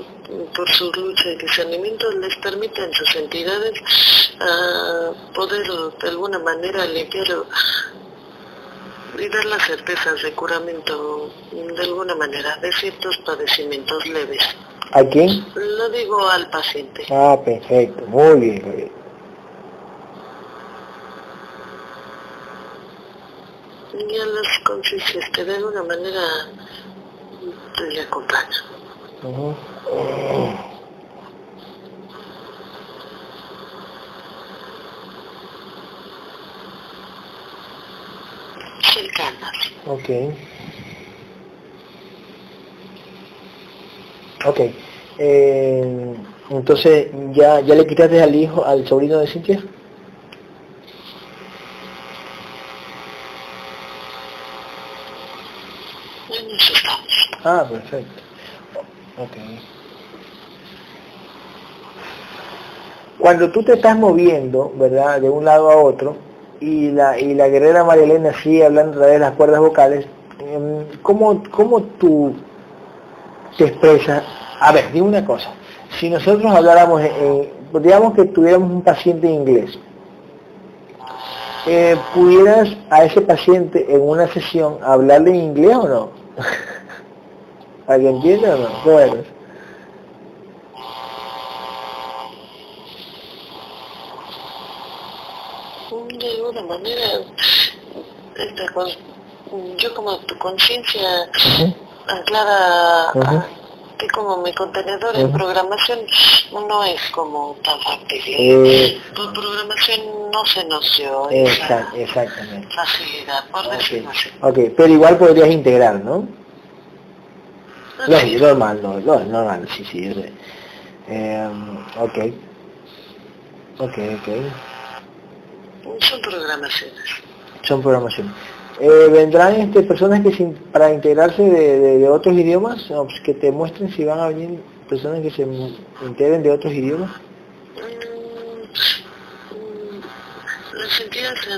por su lucha y discernimiento, les permiten sus entidades a poder de alguna manera limpiar y dar las certezas de curamiento de alguna manera de ciertos padecimientos leves. ¿A quién? Lo digo al paciente. Ah, perfecto, muy bien, muy bien. Y a las conciencias que de alguna manera le acompañan. Ujú. cercanas. Ok. Ok. Eh, entonces, ¿ya, ¿ya le quitaste al hijo, al sobrino de Cintia? En eso estamos. Ah, perfecto. Ok. Cuando tú te estás moviendo, ¿verdad? De un lado a otro, y la, y la guerrera María Elena sigue hablando a través de las cuerdas vocales, em, ¿cómo, cómo tú te expresas? A ver, dime una cosa. Si nosotros habláramos, en- en- digamos que tuviéramos un paciente en inglés, eh, ¿pudieras a ese paciente en una sesión hablarle inglés o no? ¿Alguien entiende o no? Bueno. De alguna manera, esta, yo como tu conciencia anclada a que como mi contenedor en programación no es como tan fácil. Eh, tu programación no se noció esa exactamente. facilidad, por decirlo así. Ok, pero igual podrías integrar, ¿no? No, normal, no, no, normal, sí, sí. Eh, ok. Ok, ok. Son programaciones. Son programaciones. Eh, ¿Vendrán este, personas que para integrarse de, otros idiomas? Pues, que te muestren si van a venir personas que se integren de otros idiomas. Mm, las entidades,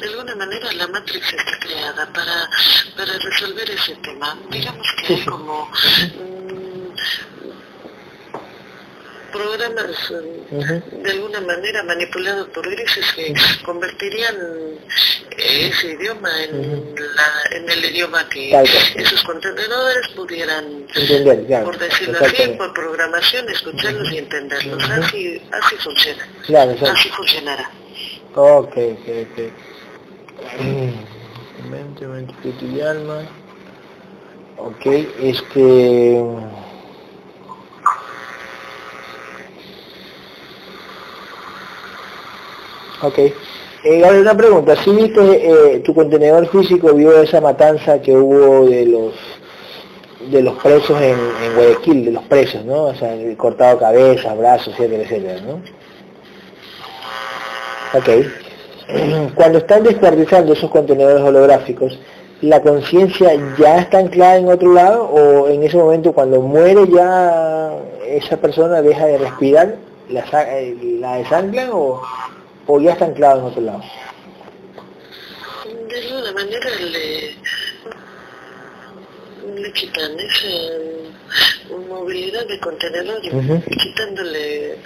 de alguna manera, la Matrix está creada para, para resolver ese tema. Digamos que hay como... Mm, programas de alguna manera manipulados por grises que convertirían ese idioma en, la, en el idioma que esos contenedores pudieran, por decirlo así, por programación, escucharlos y entenderlos. Así, así funciona. así funcionará. Ok, ok, ok. Mente, mente, y alma. Ok, este... Ok. Eh, una pregunta, ¿sí viste eh, tu contenedor físico vio esa matanza que hubo de los de los presos en, Guayaquil, de los presos, ¿no? O sea, cortado cabeza, brazos, etcétera, etcétera, ¿no? Ok. Cuando están descuartizando esos contenedores holográficos, ¿la conciencia ya está anclada en otro lado o en ese momento cuando muere ya esa persona deja de respirar, la, eh, la o, o ya está anclado en otro lado? De alguna manera le, le quitan esa movilidad de contenedor, quitándole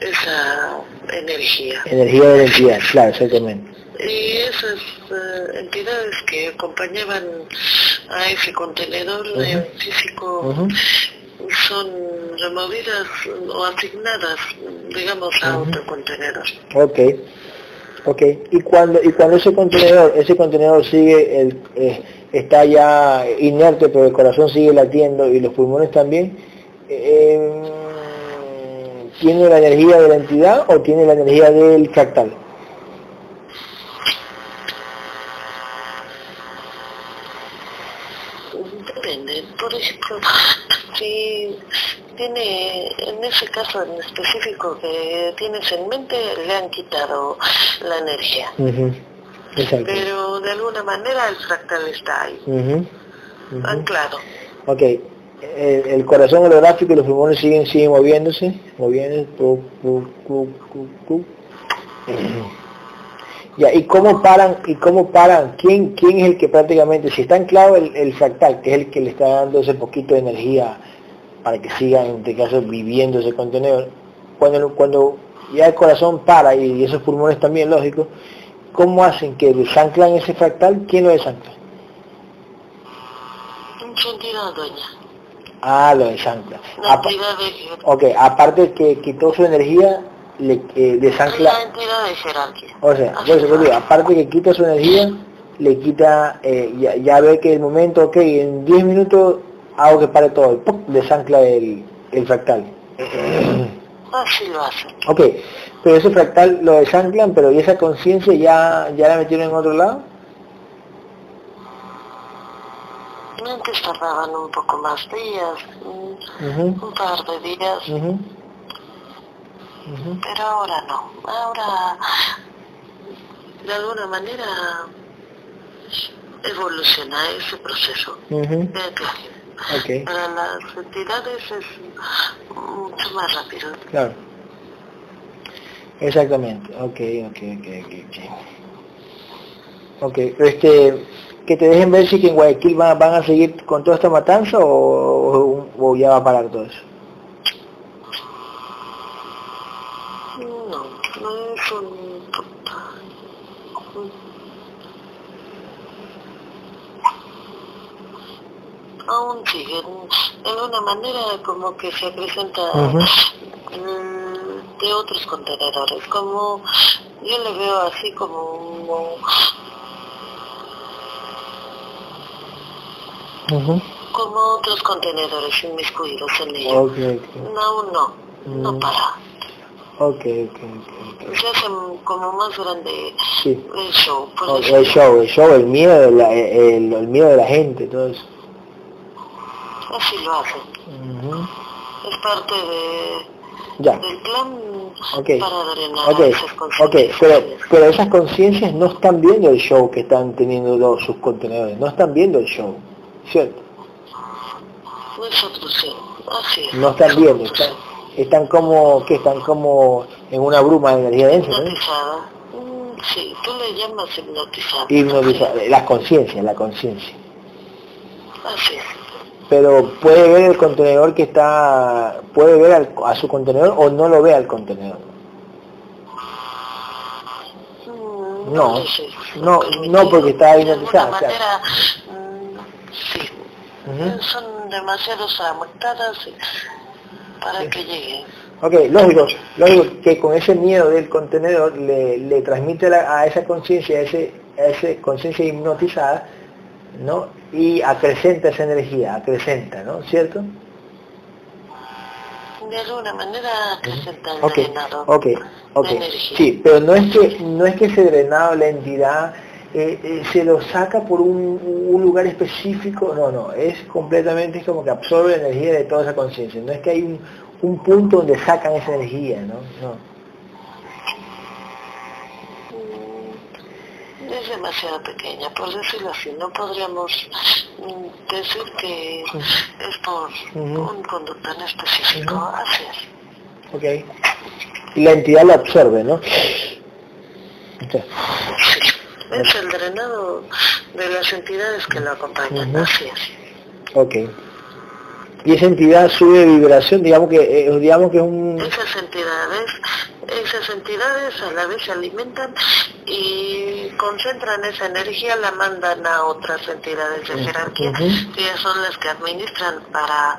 esa energía. Energía de identidad, claro, exactamente. Y esas uh, entidades que acompañaban a ese contenedor físico son removidas o asignadas, digamos, a otro contenedor. Ok, ok. Y cuando y cuando ese contenedor ese contenedor sigue el eh, está ya inerte, pero el corazón sigue latiendo y los pulmones también. Eh, ¿Tiene la energía de la entidad o tiene la energía del fractal? Depende. Por ejemplo, si tiene, en ese caso en específico que tienes en mente, le han quitado la energía. Pero de alguna manera el fractal está ahí, anclado. Ok, el, corazón holográfico y los pulmones siguen, siguen moviéndose, moviéndose, ya, ¿y cómo paran? ¿Y cómo paran? ¿Quién, quién es el que prácticamente, si está anclado el, el fractal, que es el que le está dando ese poquito de energía para que siga, en este caso, viviendo ese contenedor, cuando, cuando ya el corazón para y esos pulmones también, lógico, ¿cómo hacen que desanclan ese fractal? ¿Quién lo desancla? Un dueña. Ah, lo desancla. ok, aparte que quitó su energía, le eh, desancla... La entidad de jerarquía. O sea, aparte que quita su energía, le quita, eh, ya, ya, ve que el momento, ok, en 10 minutos hago que pare todo, ¡pum! desancla el, el fractal. Así lo hace. Ok, pero ese fractal lo desanclan, pero ¿y esa conciencia ya, ya la metieron en otro lado? Antes tardaban un poco más días, un par de días. Pero ahora no. Ahora, de alguna manera, evoluciona ese proceso de Okay. Para las entidades es mucho más rápido. Claro. Exactamente. Ok, ok, ok, ok. Ok, este, que te dejen ver si que en Guayaquil van, van a seguir con toda esta matanza o, o, ya va a parar todo eso. No, no son... Aún sigue, en una manera como que se presenta mm, de otros contenedores, como yo le veo así como, como otros contenedores inmiscuidos en ellos. Okay, Aún no, no mm. para. Ok, ok, ok. Se hace como más grande sí. el show. el show, el show, el miedo, el, el, miedo de la gente, todo eso. Así lo hace. Es parte de, ya. del plan okay. para drenar okay. esas okay. pero, pero esas conciencias no están viendo el show que están teniendo los, sus contenedores, no están viendo el show, ¿cierto? Nosotros sí, así es. No están viendo, están, están como, que están como en una bruma de energía densa, ¿no? Mm, sí, tú le llamas hipnotizada. Hipnotizada, la conciencia, la conciencia. Así es. Pero puede ver el contenedor que está, puede ver a su contenedor o no lo ve al contenedor. No, no, no, porque está hipnotizada. De manera, sí, son demasiado amortadas para que llegue. Ok, lógico, lógico que con ese miedo del contenedor le, le transmite a esa conciencia, a ese, esa conciencia hipnotizada, ¿no? Y acrecenta esa energía, acrecenta, ¿no? ¿Cierto? De alguna manera acrecenta el okay, drenado okay, okay. Sí, pero no es que no es que ese drenado la entidad eh, eh, se lo saca por un, un, lugar específico, no, no, es completamente como que absorbe la energía de toda esa conciencia, no es que hay un, un, punto donde sacan esa energía, ¿no? no. Mm, es demasiado pequeña, por decirlo así, no podríamos decir que es por un conducto en específico, así es. Ok. Y la entidad lo absorbe, ¿no? Okay. Es el drenado de las entidades que lo acompañan, así es. Ok. Y esa entidad sube de vibración, digamos que, eh, digamos que es un... Esas entidades, esas entidades a la vez se alimentan y concentran esa energía, la mandan a otras entidades de jerarquía, que son las que administran para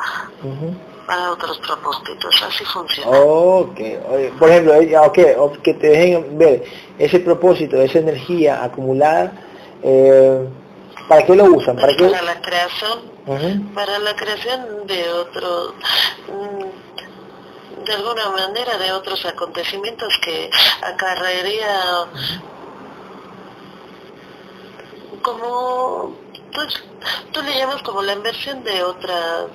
para otros propósitos, así funciona. Ok, por ejemplo, okay, que te dejen ver ese propósito, esa energía acumulada, eh, ¿para qué lo usan? ¿Para, para la creación, para la creación de otros, mm, de alguna manera de otros acontecimientos que acarrearía como pues, tú le llamas como la inversión de otra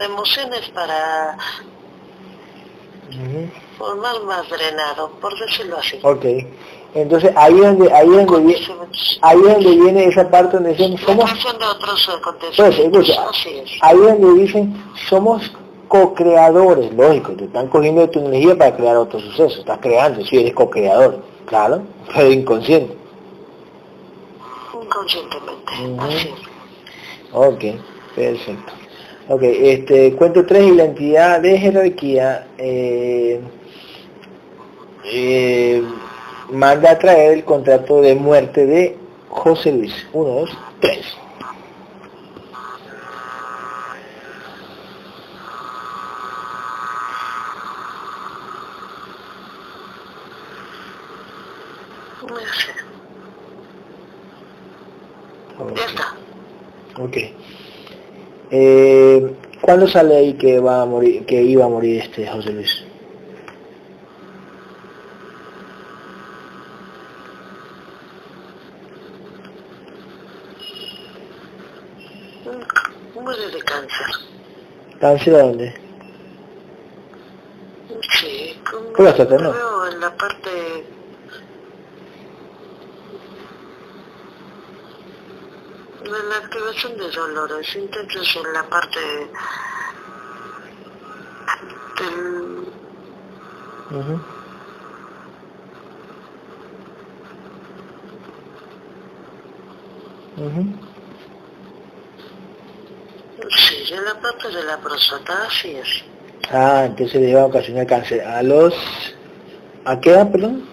emociones para formar más drenado, por decirlo así. Ok. Entonces ahí donde ahí donde viene, ahí donde viene esa parte donde dicen somos de otros acontecimientos. Pues, escucha, ahí donde dicen somos co-creadores, lógico, te están cogiendo de tu energía para crear otro suceso, estás creando, si eres co-creador, claro, pero inconsciente. Inconscientemente, así. Ok, perfecto. Ok, este, cuento 3 y la entidad de jerarquía eh, eh, manda a traer el contrato de muerte de José Luis. 1, 2, 3. Ya está. Ok. Eh, ¿Cuándo sale ahí que va a morir, que iba a morir este José Luis? Muere de cáncer. ¿Cáncer a dónde? Sí, como ¿no? en la parte la activación de dolores, intentos en la parte del... Uh Sí, de la papa de la próstata, así es. Ah, entonces le va a ocasionar cáncer. ¿A los... ¿A qué edad, perdón?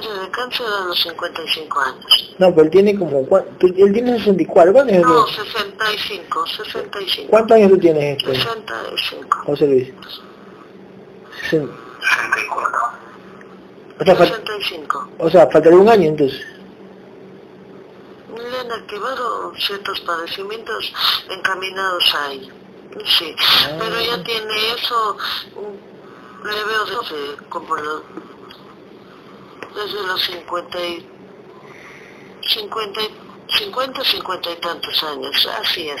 de cáncer a los 55 años. No, pero él tiene como... Él tiene 64, ¿cuántos años? No, 65, 65. ¿Cuántos años tú tienes? Este? 65. José Luis. 64. O sea, 65. O sea, faltaría un año entonces. Le han activado ciertos padecimientos encaminados ahí. Sí, ah. pero ya tiene eso, le veo desde como lo, desde los 50 y 50 50, 50 y tantos años, así es,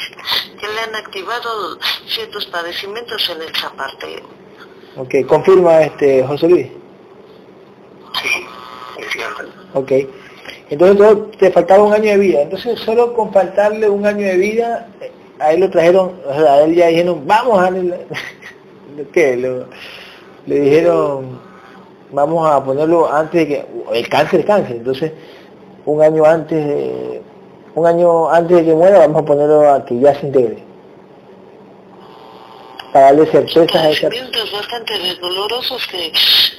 que le han activado ciertos padecimientos en esa parte. Ok, confirma este José Luis. Sí, cierto. Ok, entonces te faltaba un año de vida, entonces solo con faltarle un año de vida, a él lo trajeron, a él ya dijeron, vamos a ¿qué? le dijeron vamos a ponerlo antes de que el cáncer es cáncer. Entonces un año antes un año antes de que muera vamos a ponerlo a que ya se integre para darle certeza a esa bastante dolorosos que,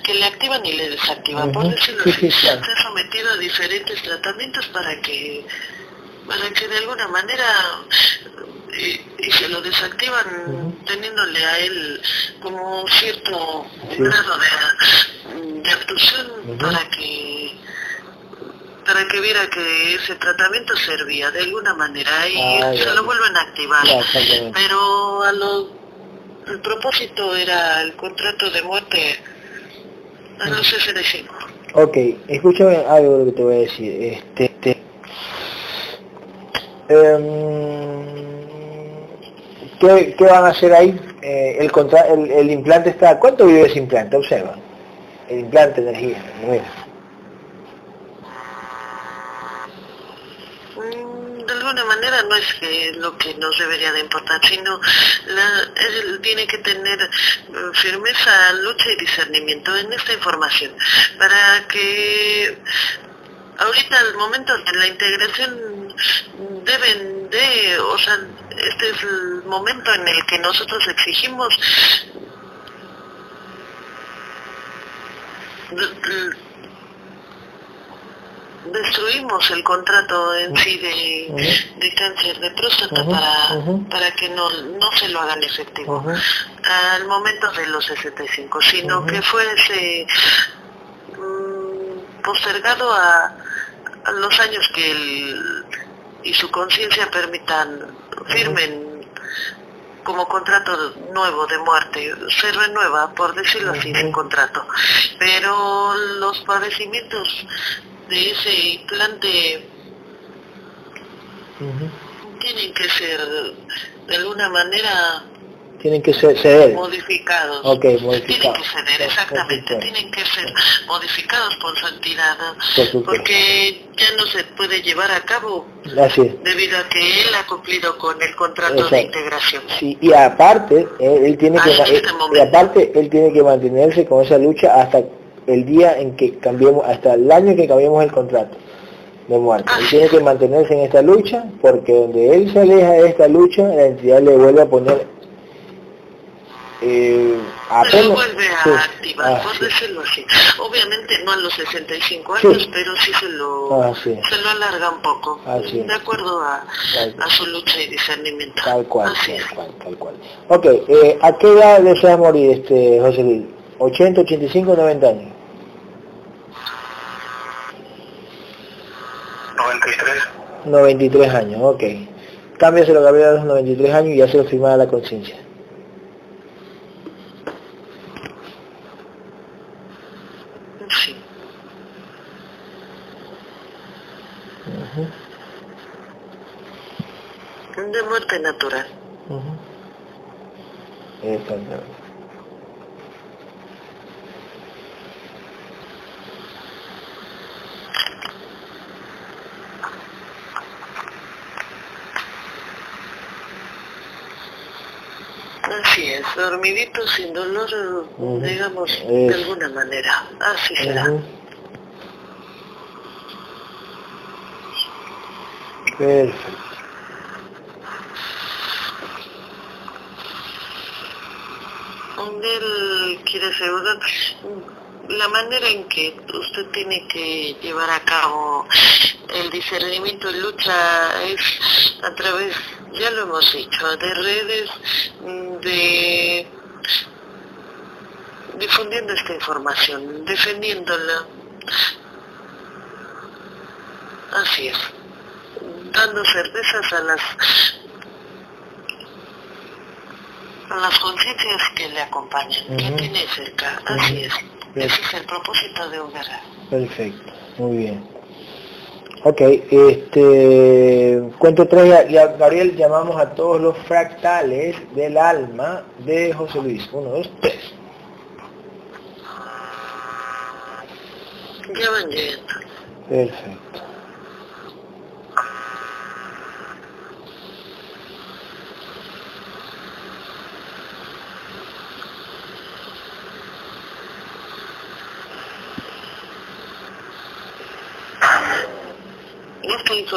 que le activan y le desactivan. Por decirlo así se ha sometido a diferentes tratamientos para que para que de alguna manera y, se lo desactivan teniéndole a él como cierto grado de, de actuación para que para que viera que ese tratamiento servía de alguna manera y ah, se lo vuelven a activar. Pero a lo, el propósito era el contrato de muerte a los 65. Ok, escúchame algo que te voy a decir. Este, este em, ¿Qué, van a hacer ahí? Eh, el, el, el, implante está... ¿Cuánto vive ese implante? Observa. El implante de energía. Mm, de alguna manera no es que lo que nos debería de importar, sino él tiene que tener mm, firmeza, lucha y discernimiento en esta información para que ahorita al momento de la integración deben de, o sea, este es el momento en el que nosotros exigimos destruimos el contrato en sí de, cáncer de próstata para, para que no, no se lo hagan efectivo. Al momento de los 65, sino que fuese mm, postergado a, a, los años que él y su conciencia permitan firmen como contrato nuevo de muerte, se renueva, por decirlo así, el contrato. Pero los padecimientos de ese implante tienen que ser de alguna manera tienen que ser. Modificados. Okay, Tienen que ceder, exactamente. Tienen que ser modificados por su entidad. porque ya no se puede llevar a cabo debido a que él ha cumplido con el contrato de integración. Sí, y aparte, él, tiene que este y aparte él tiene que mantenerse con esa lucha hasta el día en que cambiemos, hasta el año que cambiemos el contrato de muerte. Él tiene que mantenerse en esta lucha porque donde él se aleja de esta lucha, la entidad le vuelve a poner eh, apenas, vuelve a activar, ah, por decirlo así. Obviamente no a los 65 años, pero sí se lo, ah, se lo alarga un poco, de acuerdo a, a, su lucha y discernimiento. Tal cual, tal cual, tal cual. Ok, eh, ¿a qué edad desea morir este José Luis? ¿80, 85, 90 años? 93. 93 años, ok. Cámbiase lo que había a los 93 años y ya se lo firmaba la conciencia. De muerte natural. Uh -huh. Así es, dormidito sin dolor, digamos, de alguna manera. Así será. Perfecto. Él quiere asegurar, la manera en que usted tiene que llevar a cabo el discernimiento de lucha es a través, ya lo hemos dicho, de redes, de difundiendo esta información, defendiéndola. Así es, dando certezas a las a las conciencias que le acompañan, que tiene cerca. Así es. Ese es el propósito de Uberra. Perfecto, muy bien. Ok, este, cuento tres, ya, Gabriel, llamamos a todos los fractales del alma de José Luis. Uno, dos, tres. Ya van llegando. Perfecto.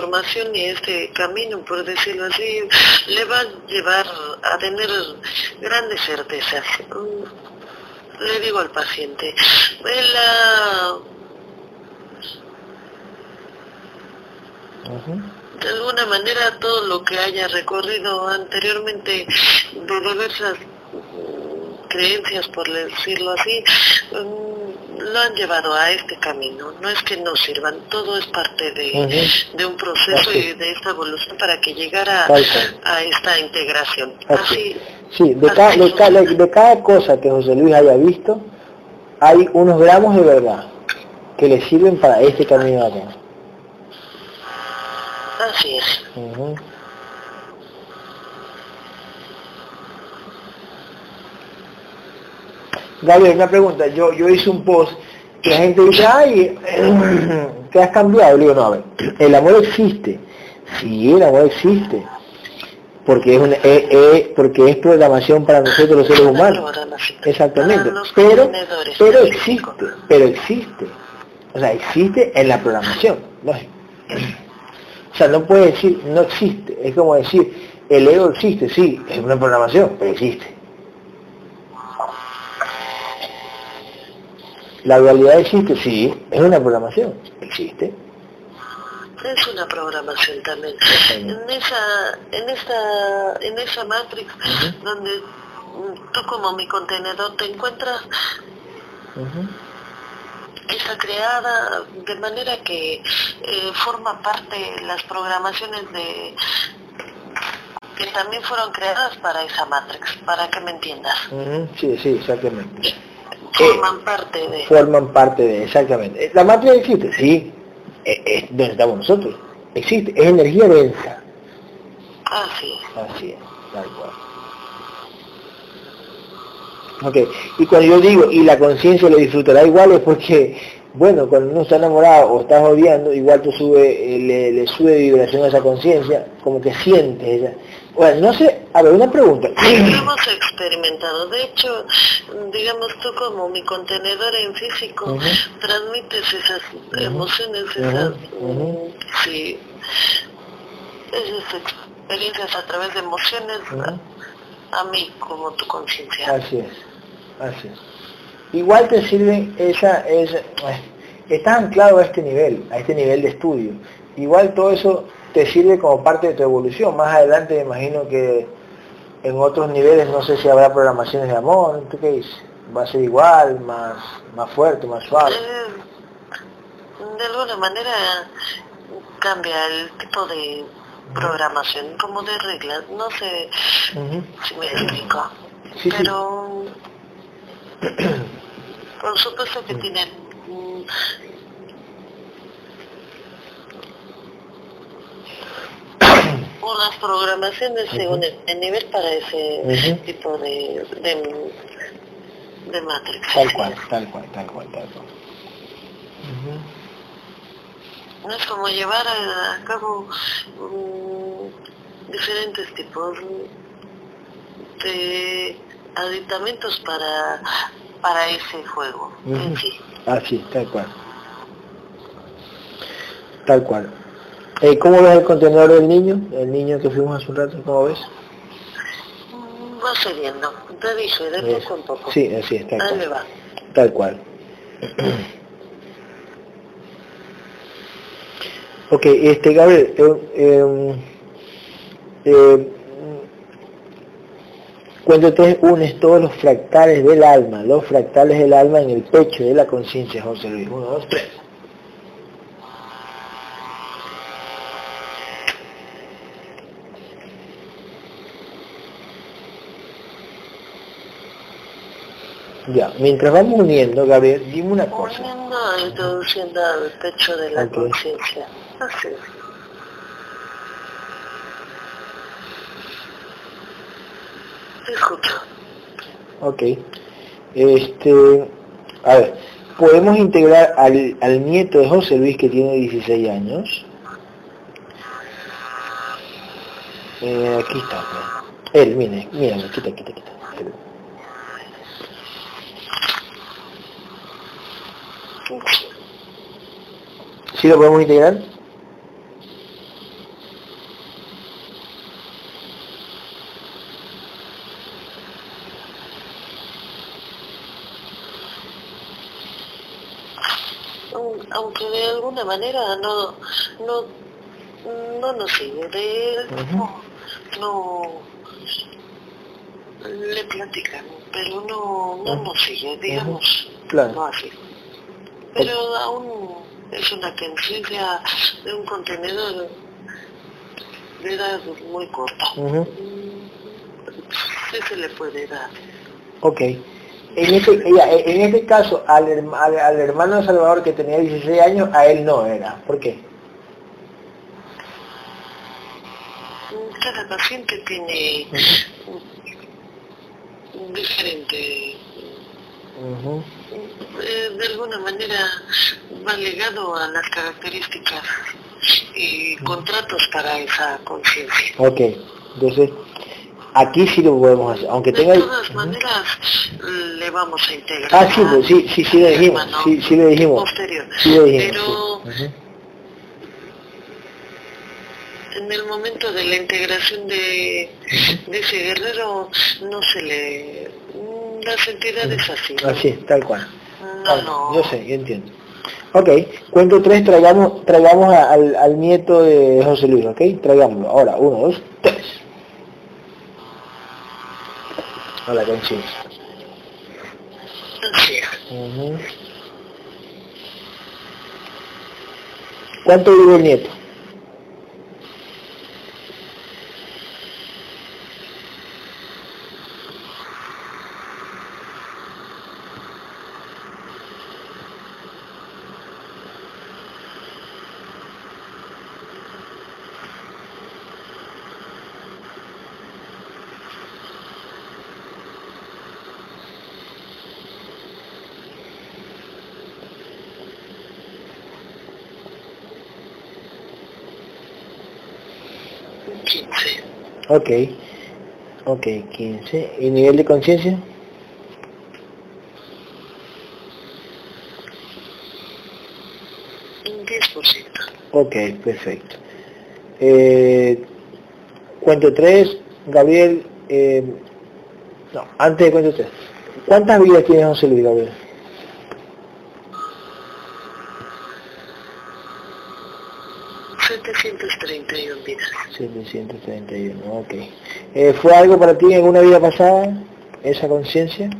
Esta información y este camino, por decirlo así, le va a llevar a tener grandes certezas. Le digo al paciente, de alguna manera todo lo que haya recorrido anteriormente de diversas creencias, por decirlo así, lo han llevado a este camino. No es que no sirvan, todo es parte de, un proceso y de esta evolución para que llegara a esta integración. Así, sí, de, de, cada cosa que José Luis haya visto, hay unos gramos de verdad que le sirven para este camino acá. Así es. Gabriel, una pregunta. Yo, yo hice un post que la gente dice, ay, ¿qué has cambiado? Le digo, no, a ver, el amor existe. Sí, el amor existe. Porque es, una, porque es programación para nosotros los seres humanos. Exactamente. Pero, pero existe, pero existe. O sea, existe en la programación. O sea, no puede decir no existe. Es como decir, el ego existe, sí, es una programación, pero existe. ¿La dualidad existe? Sí, es una programación, existe. Es una programación también. En esa, en esa, en esa matrix donde tú como mi contenedor te encuentras, está creada de manera que eh, forma parte de las programaciones de que también fueron creadas para esa matrix, para que me entiendas. Sí, sí, exactamente forman parte de. Forman parte de, exactamente. ¿La materia existe? Sí. Es, es donde estamos nosotros. Existe. Es energía densa. Así es. Así es, tal cual. Ok, y cuando yo digo, y la conciencia lo disfrutará igual es porque, bueno, cuando uno está enamorado o está odiando, igual tú sube, eh, le, le sube vibración a esa conciencia, como que siente ella. Bueno, no sé, a ver, una pregunta. Hemos experimentado. De hecho, digamos tú como mi contenedor en físico, transmites esas emociones, esas, sí, esas experiencias a través de emociones a, mí como tu conciencia. Así es, así es. Igual te sirve esa, esa, estás anclado a este nivel, a este nivel de estudio. Igual todo eso te sirve como parte de tu evolución. Más adelante me imagino que en otros niveles no sé si habrá programaciones de amor, ¿tú qué dices? ¿Va a ser igual, más, más fuerte, más suave? Eh, de alguna manera cambia el tipo de programación, como de reglas, no sé si me explico. Pero por supuesto que tienen las programaciones según el, nivel para ese tipo de, de, de matrix. Tal cual, tal cual, tal cual, tal cual. No es como llevar a, cabo diferentes tipos de aditamentos para, para ese juego. sí. Así, tal cual. Tal cual. Eh, ¿Cómo ves el contenedor del niño? El niño que fuimos hace un rato, ¿cómo ves? Va cediendo, te dije, de poco en poco. Sí, así es, tal cual. Va. Tal cual. ok, este Gabriel, eh, eh, cuando tú unes todos los fractales del alma, los fractales del alma en el pecho de la conciencia, José Luis. Uno, dos, tres. Ya, mientras vamos uniendo, Gabriel, dime una cosa. Uniendo, introduciendo al pecho de la conciencia. Así. Te escucho. Ok. Este, a ver, podemos integrar al, al nieto de José Luis que tiene 16 años. Eh, aquí está. Él, mire, mira, quita, quita, quita. ¿Sí lo podemos integrar? aunque de alguna manera no no no nos sigue. De él no, no le platican pero no no nos sigue digamos claro. no así pero aún es una conciencia de un contenedor de edad muy corta. Sí se le puede dar. Ok. En este, en este caso, al, al, al, hermano de Salvador que tenía 16 años, a él no era. ¿Por qué? Cada paciente tiene un diferente de alguna manera va ligado a las características y contratos para esa conciencia. Ok, entonces aquí sí lo podemos hacer, aunque de tenga... De todas maneras le vamos a integrar. Ah, sí, pues, sí, sí, sí, lo dijimos, sí, sí lo dijimos. Posterior. Sí lo dijimos, Pero sí. en el momento de la integración de, de ese guerrero no se le las entidades así. ¿no? Así, tal cual. No, no. Yo sé, yo entiendo. Ok, cuento tres, traigamos, traigamos al, al nieto de José Luis, ¿ok? Traigámoslo. Ahora, uno, dos, tres. A la conciencia. Así es. Ujú. ¿Cuánto vive el nieto? Ok. Ok, 15. ¿Y nivel de conciencia? Un 10%. Ok, perfecto. Eh, cuento 3, Gabriel, eh, no, antes de cuento 3. ¿Cuántas vidas tiene José Luis, Gabriel? Setecientos treinta y un vidas. 731, ok. Eh, ¿Fue algo para ti en alguna vida pasada, esa conciencia?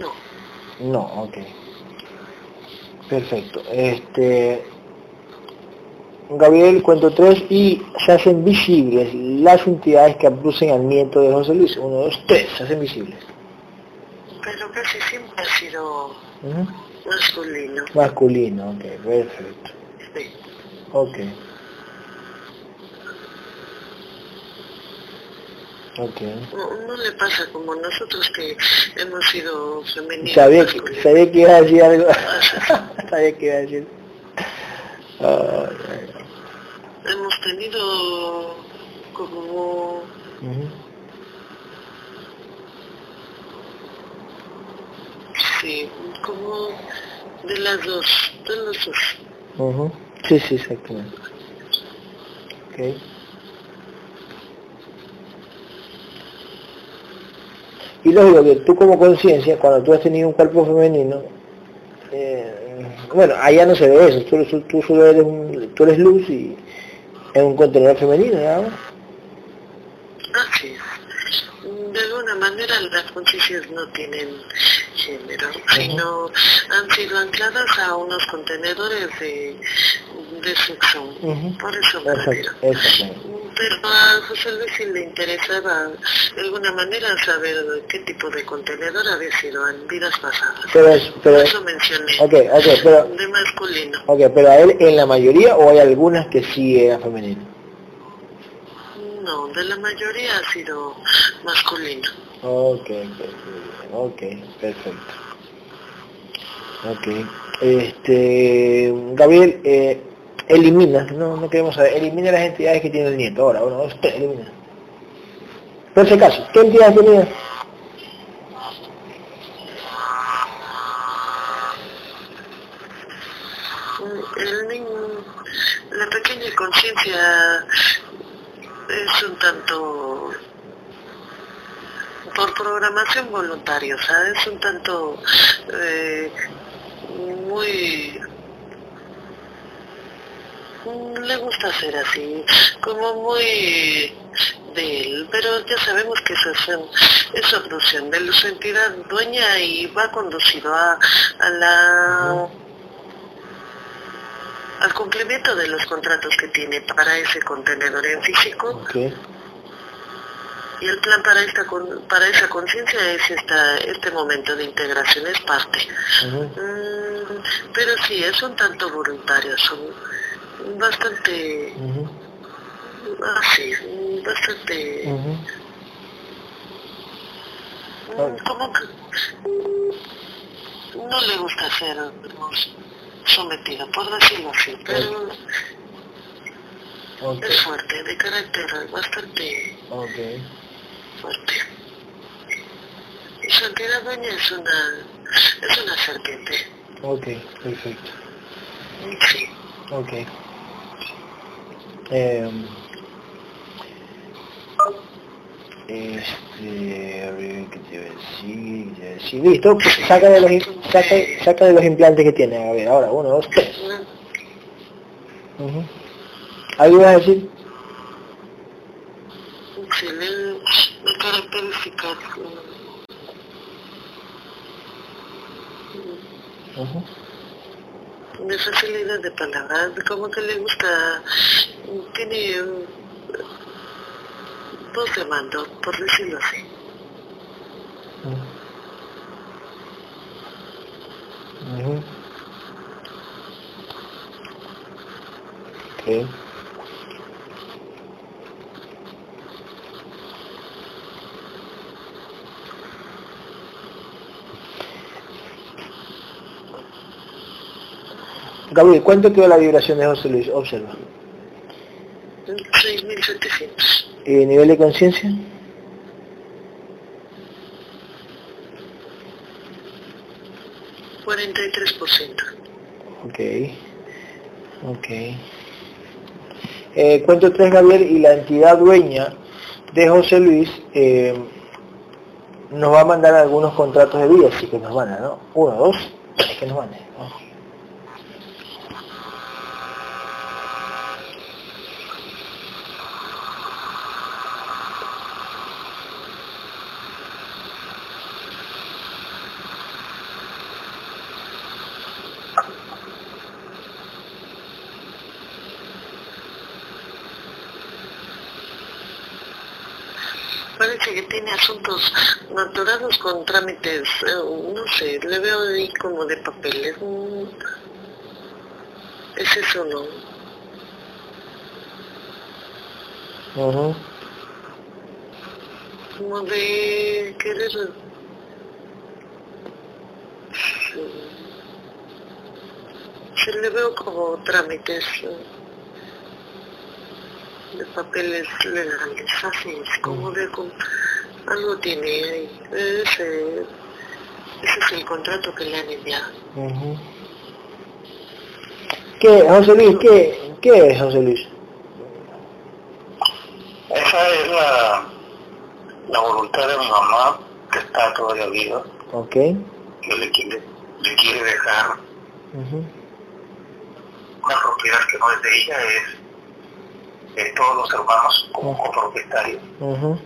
No. No, ok. Perfecto. Este, Gabriel, cuento 3 y se hacen visibles las entidades que abducen al nieto de José Luis. 1, 2, 3, se hacen visibles. Pero casi siempre ha sido masculino. Masculino, ok, perfecto. Ok. Ok. No, no le pasa como nosotros que hemos sido femeninos. Sabía que, sabía que iba a decir algo. sabía que iba a decir. Ay. Hemos tenido como Ujú. Sí, como de las dos, de los dos. Ujú. Sí, sí, exactamente. Ok. Y lógico que tú como conciencia, cuando tú has tenido un cuerpo femenino, eh, bueno, allá no se ve eso, tú, tú, solo eres, un, tú eres luz y es un contenedor femenino, ¿no? Así de alguna manera las conciencias no tienen género, sino han sido ancladas a unos contenedores de, de sexo. Por eso me Pero a José Luis sí le interesaba de alguna manera saber qué tipo de contenedor había sido en vidas pasadas. Pero, pero, eso mencioné. Okay, okay, pero, de masculino. Ok, pero a él en la mayoría o hay algunas que sí era femenino. No, de la mayoría ha sido masculino. Ok, ok, perfecto. Ok, este, Gabriel, eh, elimina, no, no queremos saber, elimina las entidades que tiene el nieto, ahora, bueno, usted elimina. Por ese caso, ¿qué entidades tenía? La pequeña conciencia es un tanto por programación voluntaria, ¿sabes? Es un tanto eh, muy le gusta ser así, como muy de él, pero ya sabemos que eso es, es de su entidad dueña y va conducido a, a la al cumplimiento de los contratos que tiene para ese contenedor en físico. Y el plan para esta para esa conciencia es esta, este momento de integración, es parte. Mm, pero sí, es un tanto voluntario, son bastante... así, bastante... Mm, como que no le gusta hacer sometido, por decirlo así, pero es fuerte, de carácter bastante fuerte. Entidad dueña es una, es una serpiente. Ok, perfecto. Sí. Ok. Eh, este, a ver, ¿qué te iba a decir? ¿Qué te decir? Listo, saca de, los, saca, saca de los implantes que tiene. A ver, ahora, uno, dos, tres. Uh -huh. ¿Algo ibas a decir? Sí, el, el característica. Uh -huh. De facilidad de palabras, como que le gusta, tiene voz de mando, por decirlo así. Uh -huh. Okay. Gabriel, ¿cuánto quedó la vibración de José Luis? Observa. 6.700. ¿Y nivel de conciencia? Ok. Ok. Eh, cuento tres, Gabriel, y la entidad dueña de José Luis eh, nos va a mandar algunos contratos de vida, así que nos van a, ¿no? Uno, dos, que nos van a. ¿no? parece que tiene asuntos atorados con trámites, eh, no sé, le veo ahí como de papeles. Es eso, ¿no? Uh Como de querer... Se le veo como trámites de papeles legales, así es, como de algo tiene ahí, ese, ese es el contrato que le han enviado. Uh ¿Qué, José Luis, qué, qué es José Luis? Esa es la, la voluntad de mi mamá que está todavía viva. Ok. Que le quiere, le quiere dejar una propiedad que no es de ella, es de todos los hermanos como copropietario. Pero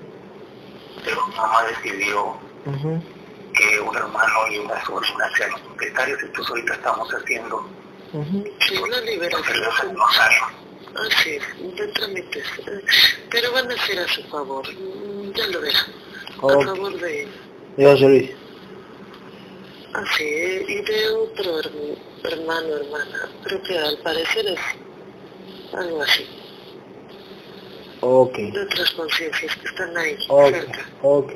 mi mamá decidió que un hermano y una sobrina sean los propietarios, entonces ahorita estamos haciendo sí, la liberación. Así es, de trámites. Pero van a ser a su favor, ya lo verán. A favor de... Ya, Luis. Así, y de otro hermano, hermana, creo que al parecer es algo así. Ok. De otras conciencias que están ahí. Ok, ok.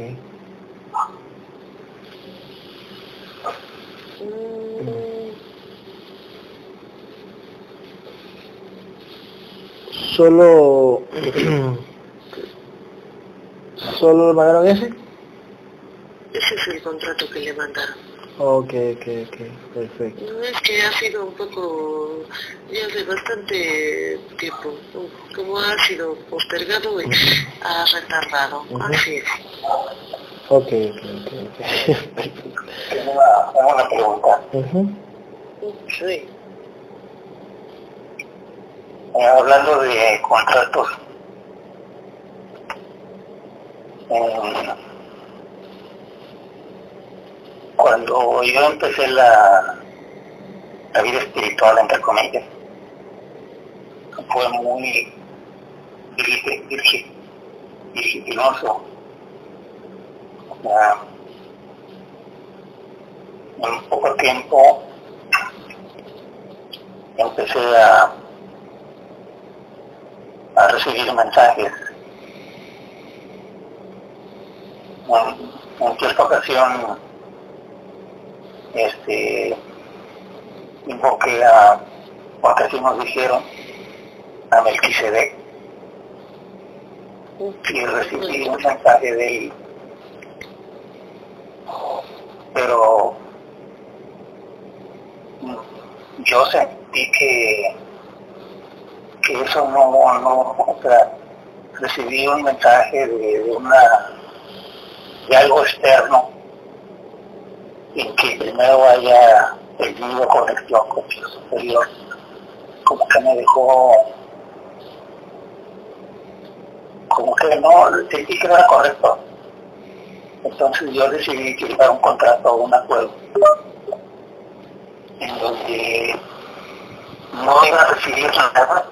Mm. Solo... ¿Solo le mandaron ese? Ese es el contrato que le mandaron. Ok, ok, ok, perfecto. No es que ha sido un poco, ya hace bastante tiempo, como ha sido postergado y ha retardado, así es. Ok, ok, ok. Tengo una, una pregunta. Sí. Eh, hablando de contratos, eh, cuando yo empecé la, vida espiritual, entre comillas, fue muy virginoso. en poco tiempo empecé a, recibir mensajes. En, en ocasión este, invoqué a, porque así nos dijeron, a Melquisedec, y recibí un mensaje de él. Pero yo sentí que, que eso no, no, o sea, recibí un mensaje de, de una, de algo externo y que primero haya tenido conexión con su superior, como que me dejó, como que no, sentí que no era correcto. Entonces yo decidí firmar un contrato o un acuerdo en donde no iba a recibir nada,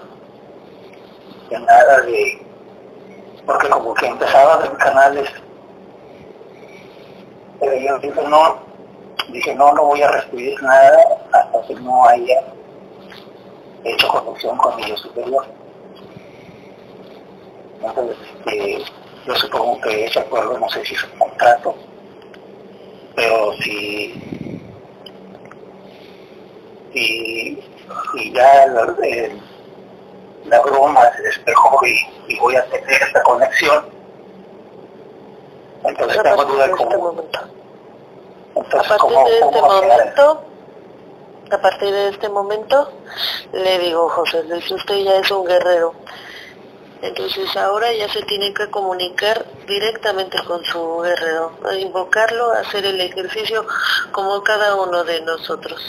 de nada de, porque como que empezaba a ver canales, pero yo dije no, Dije, no, no voy a recibir nada hasta que no haya hecho conexión con mi yo superior. Entonces, este, yo supongo que ese acuerdo, no sé si es un contrato, pero si, si, si ya la, la broma se despejó y, y, voy a tener esta conexión, entonces tengo duda de a partir de este momento, a partir de este momento, le digo, José Luis, usted ya es un guerrero. Entonces ahora ya se tiene que comunicar directamente con su guerrero, invocarlo, hacer el ejercicio como cada uno de nosotros.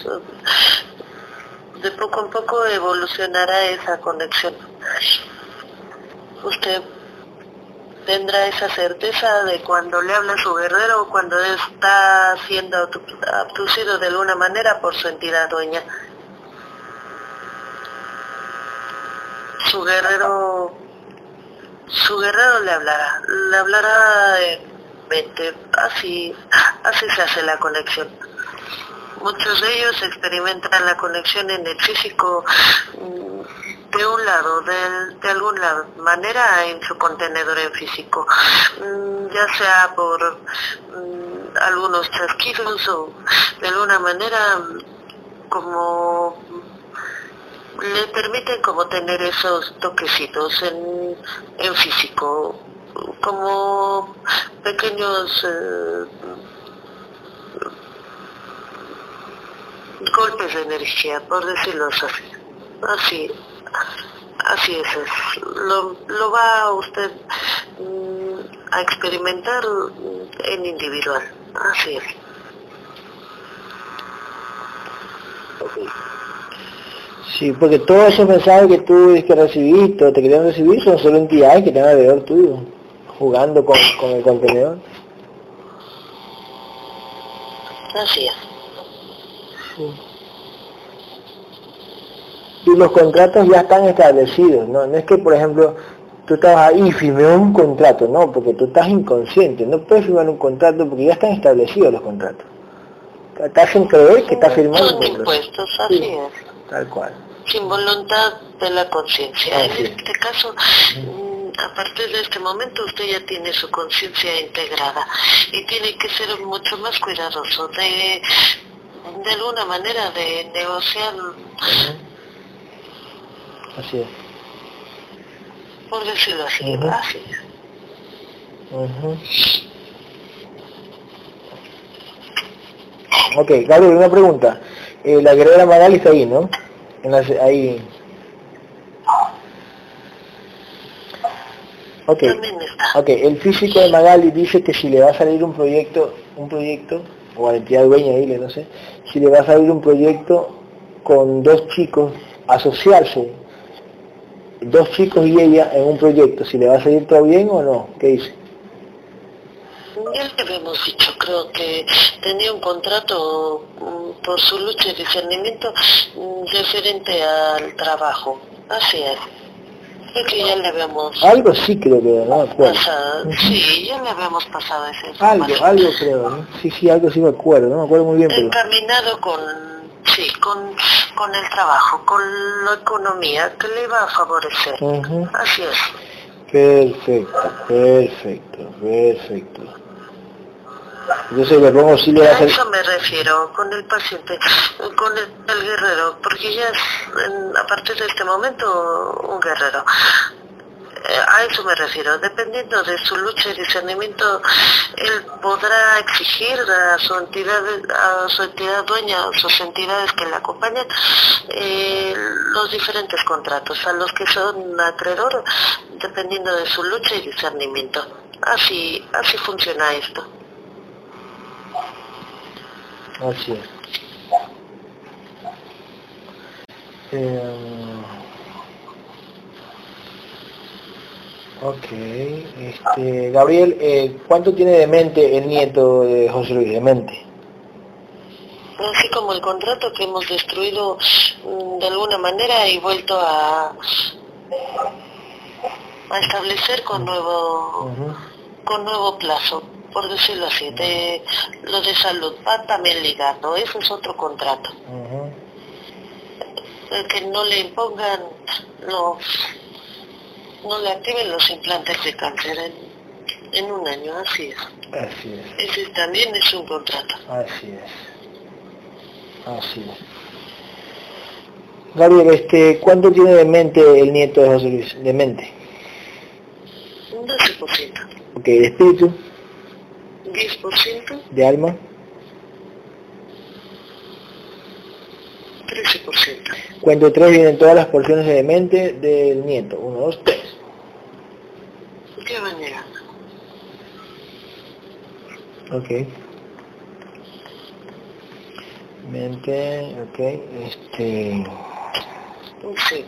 De poco a poco evolucionará esa conexión. Usted tendrá esa certeza de cuando le habla a su guerrero o cuando está siendo abducido de alguna manera por su entidad dueña. Su guerrero, su guerrero le hablará, le hablará en mente, así, así se hace la conexión. Muchos de ellos experimentan la conexión en el físico de un lado, de, de alguna manera en su contenedor en físico, mm, ya sea por mm, algunos chasquidos o de alguna manera como le permiten como tener esos toquecitos en, en físico, como pequeños eh, golpes de energía, por decirlo así. Así, Así es, Lo, va usted mm, a experimentar en individual. Así es. Sí, porque todos esos mensajes que tú que recibiste o te querían recibir son solo entidades que están alrededor tuyo, jugando con, con el contenedor. Así es. Y los contratos ya están establecidos, ¿no? No es que, por ejemplo, tú estabas ahí y firmé un contrato, no, porque tú estás inconsciente, no puedes firmar un contrato porque ya están establecidos los contratos. Te hacen creer que estás firmando Son impuestos, así es. Tal cual. Sin voluntad de la conciencia. En este caso, mm, a partir de este momento usted ya tiene su conciencia integrada y tiene que ser mucho más cuidadoso de, de alguna manera, de negociar, Así es. por decirlo así. Ujú. Ok, Gabriel, una pregunta. Eh, la guerrera Magali está ahí, ¿no? En la, ahí. Ok, También está. ok. El físico de Magali dice que si le va a salir un proyecto, un proyecto, o a la entidad dueña, dile, no sé, si le va a salir un proyecto con dos chicos, asociarse, dos chicos y ella en un proyecto, si le va a salir todo bien o no, ¿qué dice? Ya le habíamos dicho, creo que tenía un contrato mm, por su lucha y discernimiento mm, referente al trabajo. Así es. Creo que ya le habíamos Algo sí creo que, no pasado, sí, ya le habíamos pasado esa Algo, algo creo, ¿no? Sí, sí, algo sí me acuerdo, no me acuerdo muy bien, pero... Encaminado con, sí, con, con el trabajo, con la economía que le iba a favorecer. Así es. Perfecto, perfecto, perfecto. Entonces le pongo sí le va a eso me refiero, con el paciente, con el, el guerrero, porque ya es, en- a partir de este momento, un guerrero. A eso me refiero, dependiendo de su lucha y discernimiento, él podrá exigir a su entidad, a su entidad dueña, a sus entidades que le acompañan, eh, los diferentes contratos, a los que son acreedor, dependiendo de su lucha y discernimiento. Así, así funciona esto. Así es. Eh, ok, este, Gabriel, eh, ¿cuánto tiene de mente el nieto de José Luis? De mente. así como el contrato que hemos destruido mm, de alguna manera y vuelto a, a establecer con nuevo con nuevo plazo por decirlo así de lo de salud va también ligado eso es otro contrato el que no le impongan los no le activen los implantes de cáncer en, en un año así es Así es. ese también es un contrato Así es. Así es. Gabriel, este, ¿cuánto tiene de mente el nieto de José Luis? De mente. un 12% Ok, de espíritu, 10% de alma, 13% Cuento tres vienen todas las porciones de mente del nieto. Uno, dos, tres. ¿Qué van llegando? Ok. Mente, ok. Este. Sí.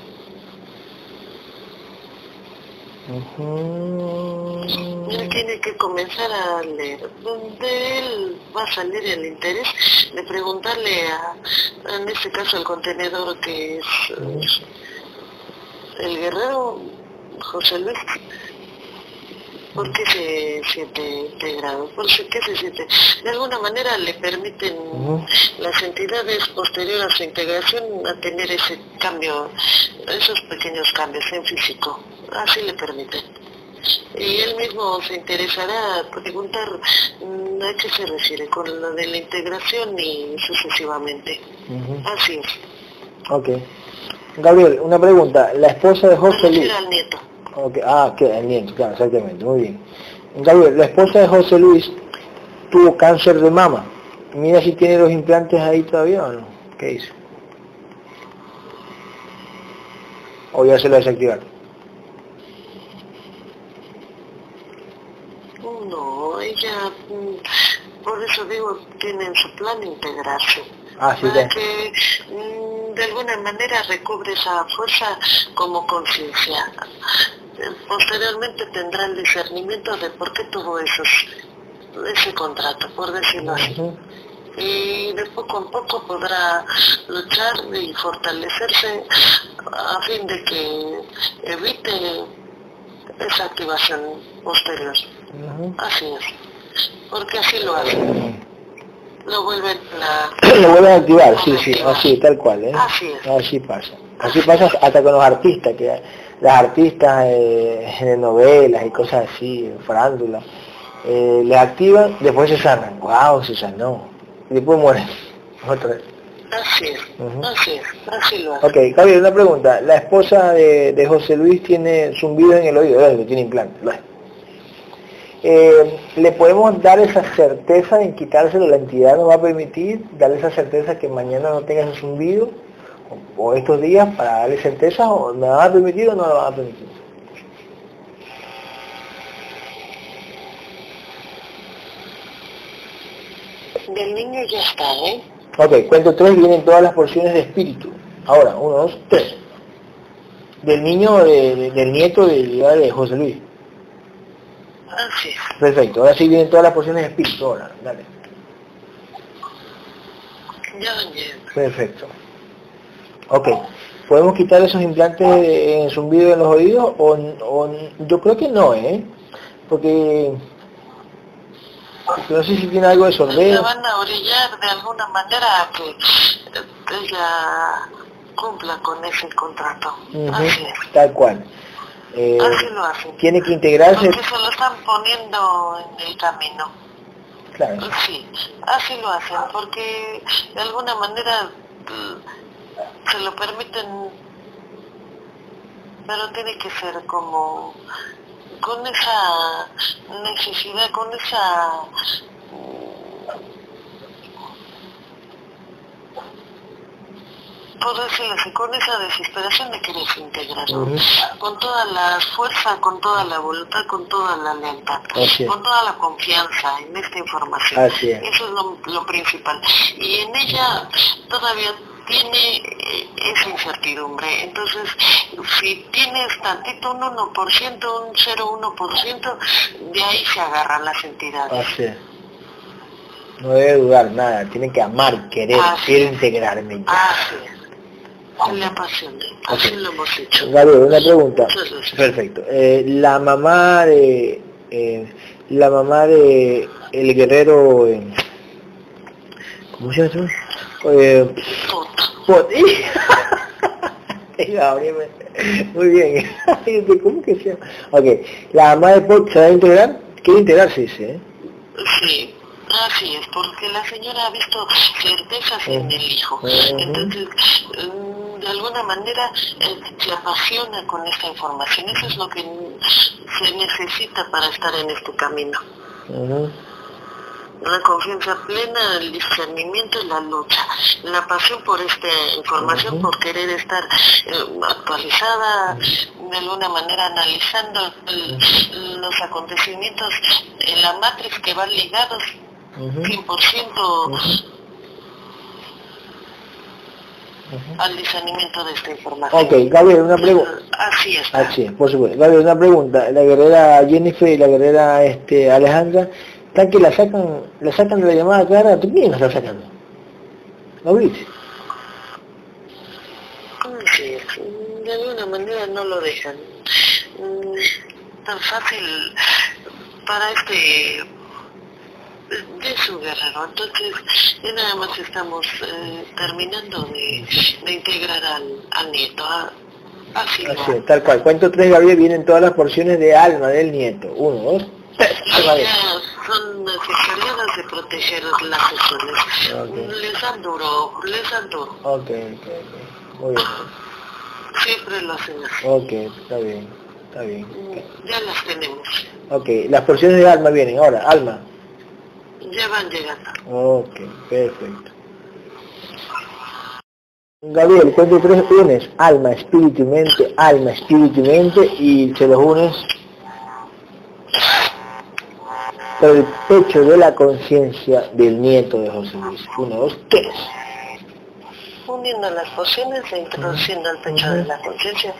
Tiene que comenzar a leer. Donde él va a salir el interés de preguntarle a, en este caso, el contenedor que es eh, el guerrero José Luis. ¿Por qué se siente integrado? ¿Por qué se siente? De alguna manera le permiten las entidades posteriores a su integración a tener ese cambio, esos pequeños cambios en físico. Así le permiten. Y él mismo se interesará preguntar mm, a qué se refiere con lo de la integración y sucesivamente. Así es. Ok. Gabriel, una pregunta. La esposa de José Luis. refiero al nieto. Ok, Ah, que el nieto, claro, exactamente, muy bien. Gabriel, la esposa de José Luis tuvo cáncer de mama. Mira si tiene los implantes ahí todavía o no. ¿Qué dice? O ya se lo desactivaron. No, ella, mm, por eso digo, tienen su plan integrarse. Ah, sí, para que mm, de alguna manera recobre esa fuerza como conciencia. Posteriormente tendrá el discernimiento de por qué tuvo esos, ese contrato, por decirlo así. Y de poco a poco podrá luchar y fortalecerse a fin de que evite esa activación posterior. Así es. Porque así lo hacen. Lo vuelven a... Lo vuelven a activar, sí, sí, así, tal cual, ¿eh? Así es. Así pasa. Así pasa hasta con los artistas, que las artistas eh, de novelas y cosas así, farándula, eh, les activan, después se sanan. ¡Wow! Se sanó. Y después mueren. Otra vez. Así es. Así es. Así lo hacen. Ok, Javier, una pregunta. La esposa de, de José Luis tiene zumbido en el oído, ¿verdad? Que tiene implante. Bueno. Eh, ¿Le podemos dar esa certeza en quitárselo? ¿La entidad nos va a permitir darle esa certeza que mañana no tenga ese zumbido? O, o estos días para darle certeza? ¿O me va a permitir o no me va a permitir? Del niño ya está, ¿eh? Ok, cuento tres, vienen todas las porciones de espíritu. Ahora, uno, dos, tres. Del niño, de- de- del nieto de, de José Luis. Perfecto, ahora sí vienen todas las porciones de espíritu. Ahora, dale. Ya. Perfecto. Ok. ¿Podemos quitar esos implantes en zumbido en los oídos? O, o- yo creo que no, ¿eh? Porque no sé si tiene algo de Se sordera. van a orillar de alguna manera a que ella cumpla con ese contrato. Así es. Tal cual. Eh, Así lo hacen. tiene que integrarse, Porque se lo están poniendo en el camino. claro. Sí, así lo hacen, porque de alguna manera mm, se lo permiten, pero tiene que ser como con esa necesidad, con esa por decirlo así, con esa desesperación de querer integrarlo, Ujú. con toda la fuerza, con toda la voluntad, con toda la lealtad, con toda la confianza en esta información. Así es. Eso es lo, lo principal. Y en ella todavía tiene eh, esa incertidumbre. Entonces, si tienes tantito un 1%, un 0,1%, de ahí se agarran las entidades. Así es. No debe dudar nada, tiene que amar, querer, Así quiero es. integrarme ya. Así es. Le apasiona. Así Ok. lo hemos hecho. Gabriel, una pregunta. Perfecto. Eh, la mamá de eh, la mamá de el guerrero eh, ¿cómo se llama? Eh, Tota. Pot- me- muy bien. ¿Cómo que se llama? Ok, la mamá de Pot se va a integrar, quiere integrarse, dice, ¿eh? Sí, así es, porque la señora ha visto certezas en el hijo. Ujú. Entonces, mm, de alguna manera, eh, se apasiona con esta información. Eso es lo que se necesita para estar en este camino. Ujú. La confianza plena, el discernimiento y la lucha. La pasión por esta información, por querer estar eh, actualizada, de alguna manera analizando el- los acontecimientos en la matriz que van ligados Ujú. 100% Al discernimiento de esta información. Ok, Gabriel, una pregunta. Así es. Así es, por supuesto. Gabriel, una pregunta. La guerrera Jennifer y la guerrera este, Alejandra, ¿están que la sacan, la sacan de la llamada clara? ¿Tú quién la está sacando? Así es. Mm, De alguna manera no lo dejan. Mm, Tan fácil para este de su guerrero. Entonces, ya nada más estamos eh, terminando de, de integrar al, al nieto. a- Así, lo Así es, tal cual. Cuento tres, Gabriel, vienen todas las porciones de alma del nieto. Uno, dos, tres. Son encargadas de proteger las sesiones. Les dan duro, les dan duro. Ok, ok, ok. Muy bien. Siempre lo hacen así. Ok, está bien, está bien. Ya las tenemos. Ok, las porciones de alma vienen. Ahora, alma. Ya van llegando. Ok, perfecto. Gabriel, cuento tres, unes alma, espíritu y mente, alma, espíritu y mente, y se los unes por el pecho de la conciencia del nieto de José Luis. Uno, dos, tres. Uniendo las pociones e introduciendo el pecho de la conciencia.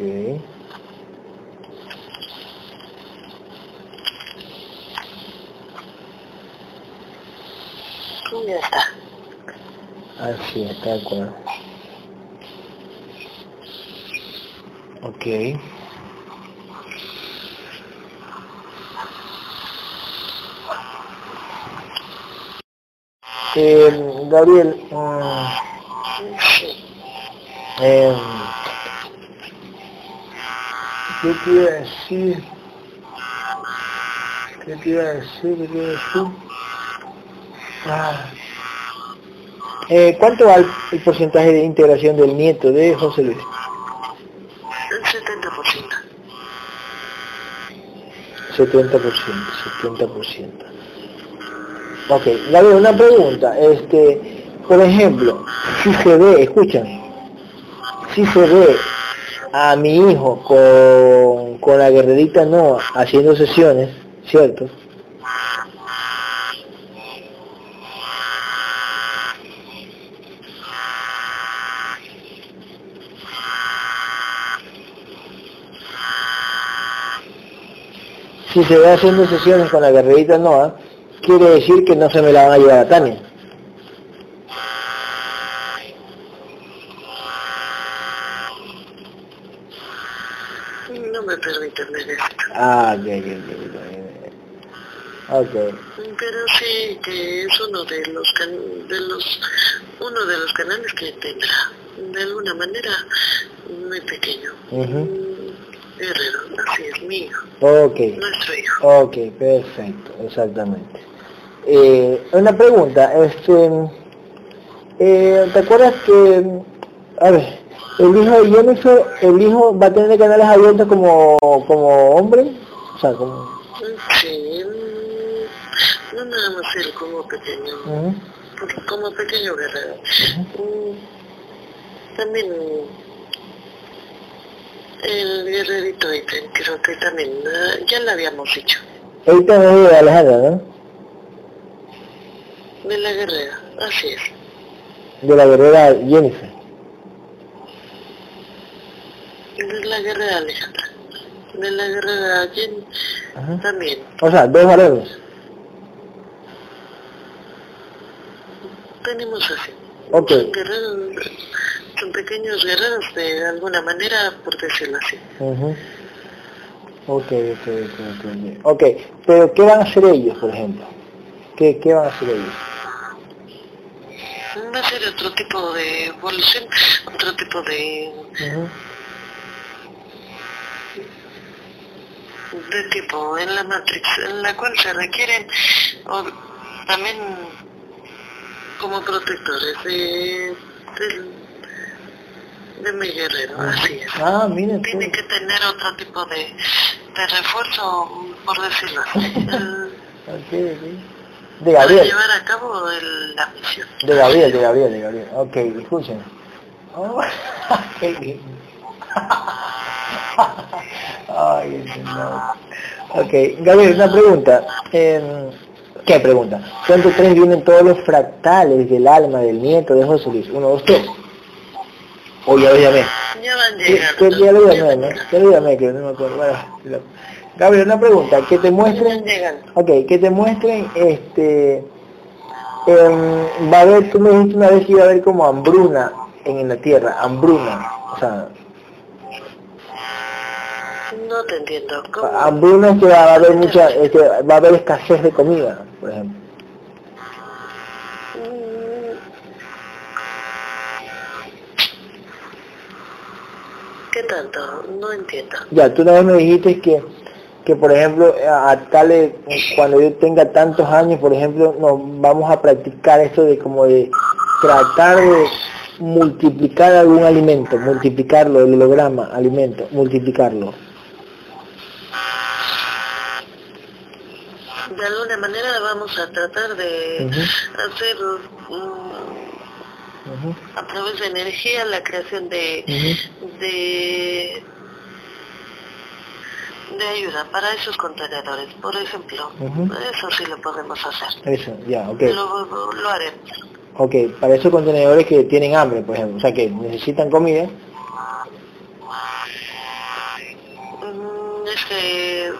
Okay. Ya está. Así está de acuerdo. Ok. Eh, Gabriel, mm, eh, ¿qué te iba a decir? ¿Qué te iba a decir? ¿Qué te iba a decir? Ah. Eh, ¿Cuánto va el, el porcentaje de integración del nieto de José Luis? El 70%. 70%, 70%. Ok, Gabriel, una pregunta. Este, por ejemplo, si se ve, escúchame, si se ve a mi hijo con, con la guerrerita no haciendo sesiones, ¿cierto? Si se ve haciendo sesiones con la guerrerita Noah, quiere decir que no se me la van a llevar a Tania. No me permiten ver esto. Ah, ok, ok, ok, ok. Pero sí que es uno de los can- de los uno de los canales que tendrá de alguna manera muy pequeño. Mm, Guerrero, así es mi hijo, Ok, nuestro hijo. ok, perfecto, exactamente. Eh, una pregunta, este, eh, ¿te acuerdas que, a ver, el hijo de Jennifer, el hijo va a tener canales abiertos como, como hombre? Sea, como... Sí, mm, no nada más él como pequeño, ujú, como pequeño guerrero. Mm, También el guerrerito creo que también, ah, ya lo habíamos dicho, también es de Alejandra, ¿no? de la guerrera, así es. De la guerrera Jennifer. De la guerrera Alejandra, de la guerrera Jen Ajá. también. O sea, dos varones. Tenemos así. Ok. Son guerreros, son pequeños guerreros de alguna manera, por decirlo así. Ujú. Ok, ok, ok, ok. Ok, pero ¿qué van a hacer ellos, por ejemplo? ¿Qué, qué van a hacer ellos? Va a ser otro tipo de evolución, otro tipo de. De tipo en la Matrix, en la cual se requieren o, también como protectores de, del- de mi guerrero, así es. Ah, mira. Tiene que tener otro tipo de, de refuerzo, por decirlo así. De para Gabriel, llevar a cabo el- la misión. de Gabriel, de Gabriel, de Gabriel. Ok, escuchen. Oh. Ay, no. Ok, Gabriel, una pregunta. Em, ¿Qué pregunta? ¿Cuánto tres vienen todos los fractales del alma del nieto de José Luis? Uno, dos, tres. O ya lo llamé. Ya van ¿Qué, llegando. qué ya lo llamé, no? Ya lo llamé, que no me acuerdo. Bueno, Gabriel, una pregunta. Que te muestren. Ok, que te muestren, este, em, va a haber, tú me dijiste una vez que iba a haber como hambruna en la tierra, hambruna, o sea, No te entiendo. ¿Cómo? hambruna es que va a haber mucha, va a haber escasez de comida, por ejemplo. Mm. ¿Qué tanto? No entiendo. Ya, tú una vez me dijiste que, que por ejemplo, a, a tales, cuando yo tenga tantos años, por ejemplo, nos vamos a practicar esto de como de tratar de multiplicar algún alimento, multiplicarlo, el holograma, alimento, multiplicarlo. De alguna manera vamos a tratar de hacer a través de energía la creación de, de de ayuda para esos contenedores, por ejemplo. Eso sí lo podemos hacer. Eso, ya, ok. Lo, lo haremos. Ok, para esos contenedores que tienen hambre, por ejemplo, o sea, que necesitan comida. Mm, es que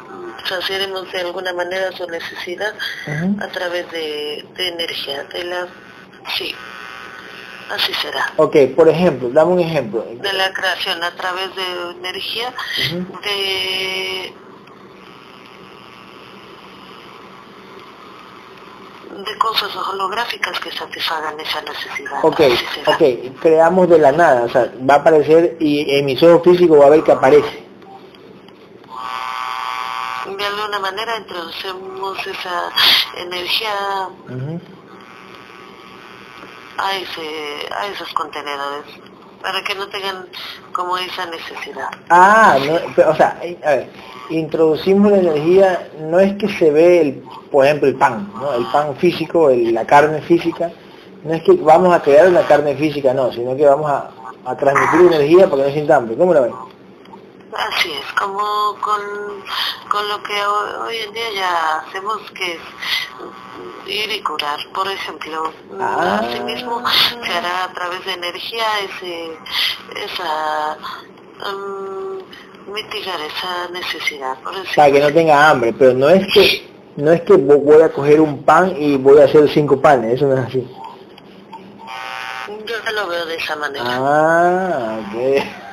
saciaremos de alguna manera su necesidad a través de, de energía, de la... Sí, así será. Ok, por ejemplo, dame un ejemplo. De la creación a través de energía, de de cosas holográficas que satisfagan esa necesidad. Ok, ok, creamos de la nada, o sea, va a aparecer y en mis ojos físicos va a ver que aparece. De alguna manera introducimos esa energía a, ese, a esos contenedores para que no tengan como esa necesidad. Ah, no, o sea, eh, a ver, introducimos la energía, no es que se ve, el, por ejemplo, el pan, ¿no? el pan físico, la carne física, no es que vamos a crear una carne física, no, sino que vamos a, a transmitir energía porque no sienta hambre. ¿Cómo la ven? Así es, como con, con lo que hoy, en día ya hacemos que es ir y curar. Por ejemplo, ah. asimismo se hará a través de energía ese, esa... Um, mitigar esa necesidad. Para que no tenga hambre, pero no es que no es que voy a coger un pan y voy a hacer cinco panes, eso no es así. Yo lo veo de esa manera. Ah, ok.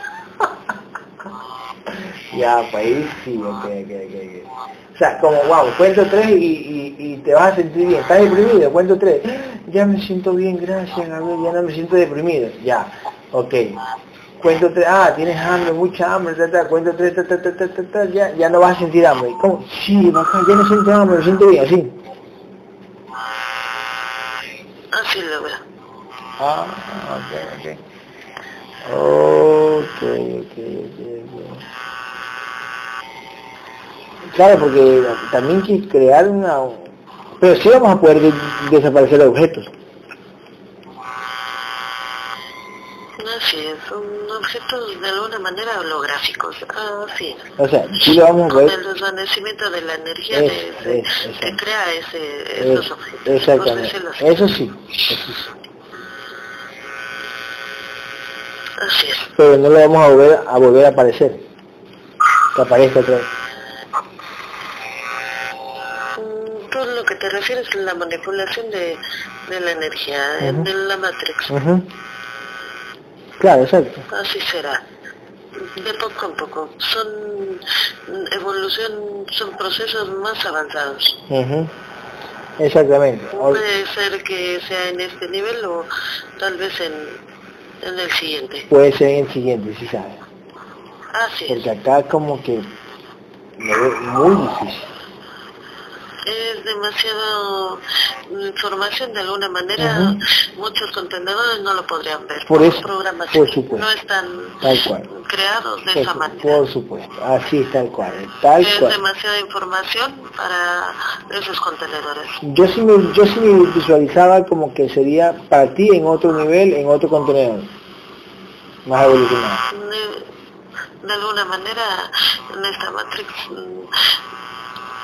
Ya, pues ahí sí, ok, ok, ok. O sea, como, wow, cuento tres y, y, y, te vas a sentir bien. ¿Estás deprimido? Cuento tres. Ya me siento bien, gracias, Gabriel, ya no me siento deprimido. Ya, ok cuento tres, ah, tienes hambre, mucha hambre, cuento tres, ya, ya no vas a sentir hambre. ¿Cómo? Sí, bacán, ya no siento hambre, me siento bien, así. Así lo veo. Ah, ok, ok. Ok, ok, ok, Claro, porque también que crear una... Pero sí vamos a poder desaparecer objetos. Así es, son objetos de alguna manera holográficos. Así es. O sea, sí lo vamos a ver. Con el desvanecimiento de la energía es, de, que crea ese, esos objetos. Exactamente. Eso sí, eso sí. Así es. Pero no lo vamos a volver a volver a aparecer. Que aparezca otra vez. Lo que te refieres es la manipulación de, de la energía, de la Matrix. Claro, exacto. Así será. De poco a poco. Son evolución, son procesos más avanzados. Exactamente. Puede ser que sea en este nivel o tal vez en, en el siguiente. Puede ser en el siguiente, sí sabe. Así. Porque acá como que me ve muy difícil es demasiado información de alguna manera. Muchos contenedores no lo podrían ver. Por eso por supuesto. no están creados de esa manera. por supuesto. Así tal cual tal es demasiada información para esos contenedores. Yo sí me yo sí me visualizaba como que sería para ti en otro nivel en otro contenedor. Más evolucionado. De alguna manera en esta matrix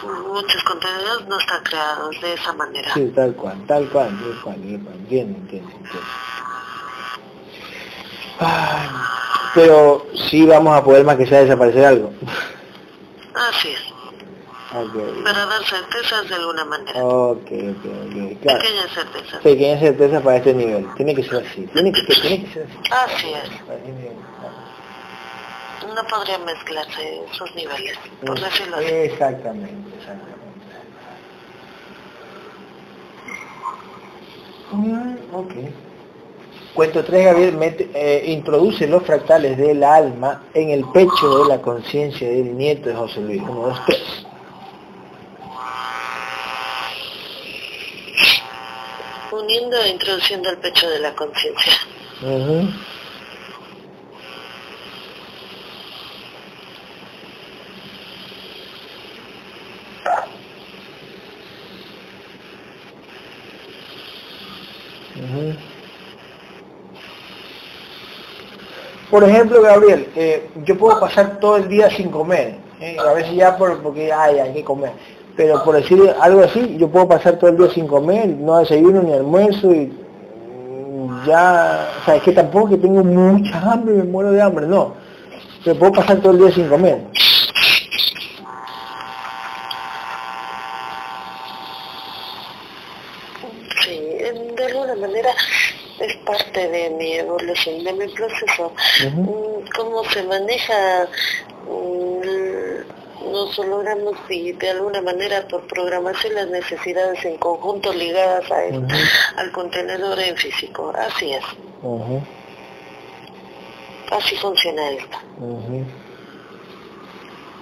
muchos contenidos no están creados de esa manera. Sí, tal cual, tal cual, tal cual, entiendo, entiendo, entiendo. pero sí vamos a poder más que sea desaparecer algo. Así es. Okay. Para dar certezas de alguna manera. Ok, ok, ok. Claro. Pequeñas certezas. Pequeñas certezas para este nivel. Tiene que ser así. Tiene que, tiene que ser así. Así es no podrían mezclarse esos niveles, por decirlo así. Exactamente, exactamente. Mm, ok. Cuento 3, Gabriel, mete, eh, introduce los fractales del alma en el pecho de la conciencia del nieto de José Luis. 1, 2, 3. Uniendo e introduciendo el pecho de la conciencia. Por ejemplo, Gabriel, yo puedo pasar todo el día sin comer, ¿eh? a veces ya por, porque ay, hay que comer, pero por decir algo así, yo puedo pasar todo el día sin comer, no desayuno ni almuerzo y mm, ya, o es que tampoco que tengo mucha hambre, me muero de hambre, no, pero puedo pasar todo el día sin comer. Parte de mi evolución, de mi proceso. Mm, Cómo se maneja, mm, nos logramos y de alguna manera por programación las necesidades en conjunto ligadas a al contenedor en físico. Así es. Así funciona esto.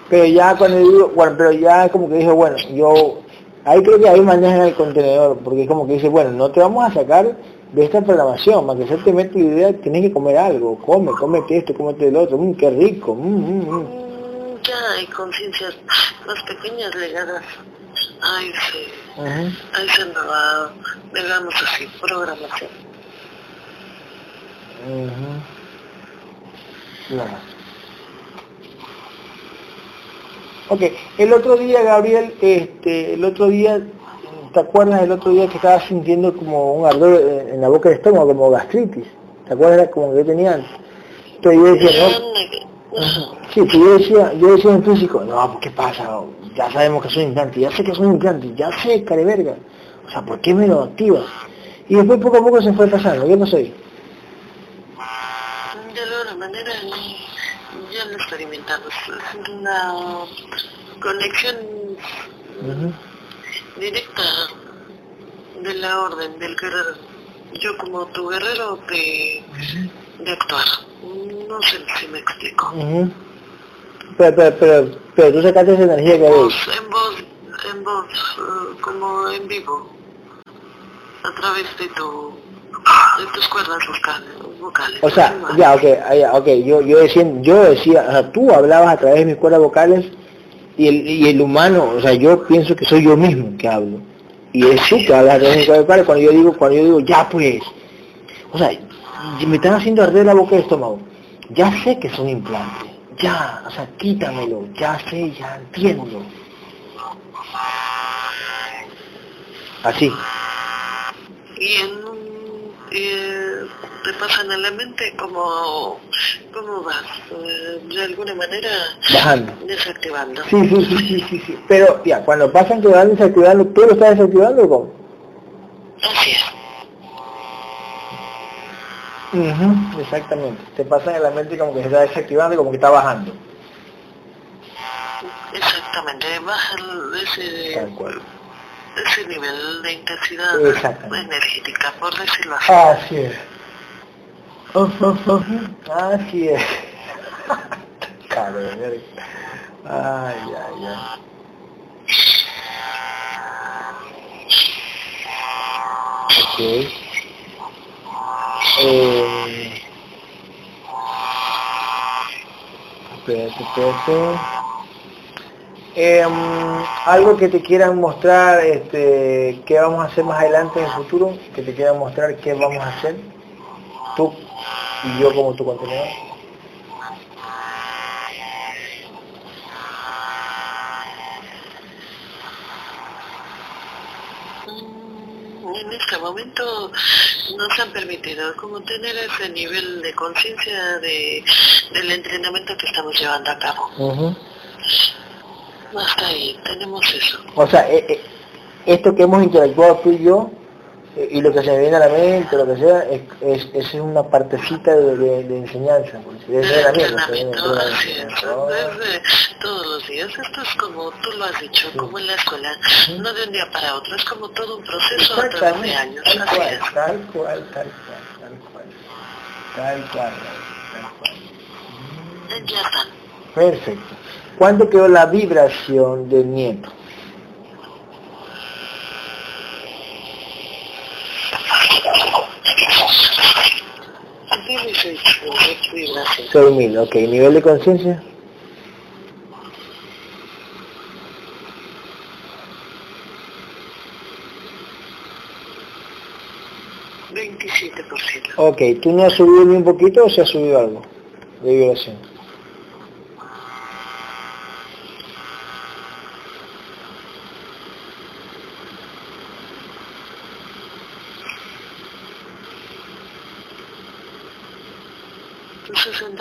Pero ya cuando digo, bueno, pero ya como que dije, bueno, yo ahí creo que ahí manejan el contenedor, porque es como que dice, bueno, no te vamos a sacar de esta programación, para que se te mete la idea, tienes que comer algo, come, comete esto, comete el otro, mmm, qué rico, mmm, mmm, Ya hay conciencias más pequeñas legadas a ese, a ese nueva, digamos así, programación. Claro. Ok, el otro día, Gabriel, este, el otro día ¿Te acuerdas el otro día que estaba sintiendo como un ardor en la boca del estómago, como gastritis? ¿Te acuerdas como que yo tenía antes? Entonces yo decía, no. Sí, yo decía, yo decía en físico, no, ¿qué pasa? Ya sabemos que soy implante, ya sé que soy implante, ya sé, care verga. O sea, ¿por qué me lo activas? Y después poco a poco se fue pasando, ¿qué pasó ahí? De alguna manera ya lo experimentamos, es una conexión directa de la orden del guerrero. Yo como tu guerrero de, de actuar. No sé si me explico. pero, pero, pero, pero, tú sacaste esa energía que voz, En voz, en voz, uh, como en vivo. A través de tu de tus cuerdas vocales. O sea, ya, ok, ya, ok, yo, yo decía, yo decía, o sea, tú hablabas a través de mis cuerdas vocales y el, y el humano, o sea, yo pienso que soy yo mismo que hablo. Y es tú que hablas de cuando yo digo, cuando yo digo, ya pues, o sea, me están haciendo arder la boca del estómago. Ya sé que son implantes, ya, o sea, quítamelo, ya sé, ya entiendo. Así. Y en eh, te pasan a la mente como, como vas, eh, de alguna manera Bajando. desactivando. Sí, sí, sí, sí, sí, sí, Pero ya, cuando pasan que van desactivando, ¿tú lo estás desactivando o cómo? Así es. exactamente. Te pasan en la mente como que se está desactivando y como que está bajando. Exactamente, baja ese... Ese nivel de intensidad energética, por decirlo así. Así es. Así es. Cabrón, ay, ay, ay. Ok. Eh, espérate, espérate. Eh, algo que te quieran mostrar, este, qué vamos a hacer más adelante en el futuro, que te quieran mostrar qué vamos a hacer, tú y yo como tu contenedor. Mm, en este momento nos han permitido como tener ese nivel de conciencia de, del entrenamiento que estamos llevando a cabo. Hasta ahí, tenemos eso. O sea, eh, eh, esto que hemos interactuado tú y yo, y lo que se me viene a la mente, lo que sea, es, es, es una partecita de, de, de enseñanza, pues, entrenamiento. todos los días, esto es como tú lo has dicho, como en la escuela, no de un día para otro, es como todo un proceso a través de años. Tal cual, tal cual, tal cual, tal cual, tal cual, tal cual. Ya está. Perfecto. ¿Cuándo quedó la vibración del nieto? Dormir, ok. ¿Nivel de conciencia? ¿27%? Ok, ¿tú no has subido ni un poquito o se ha subido algo? de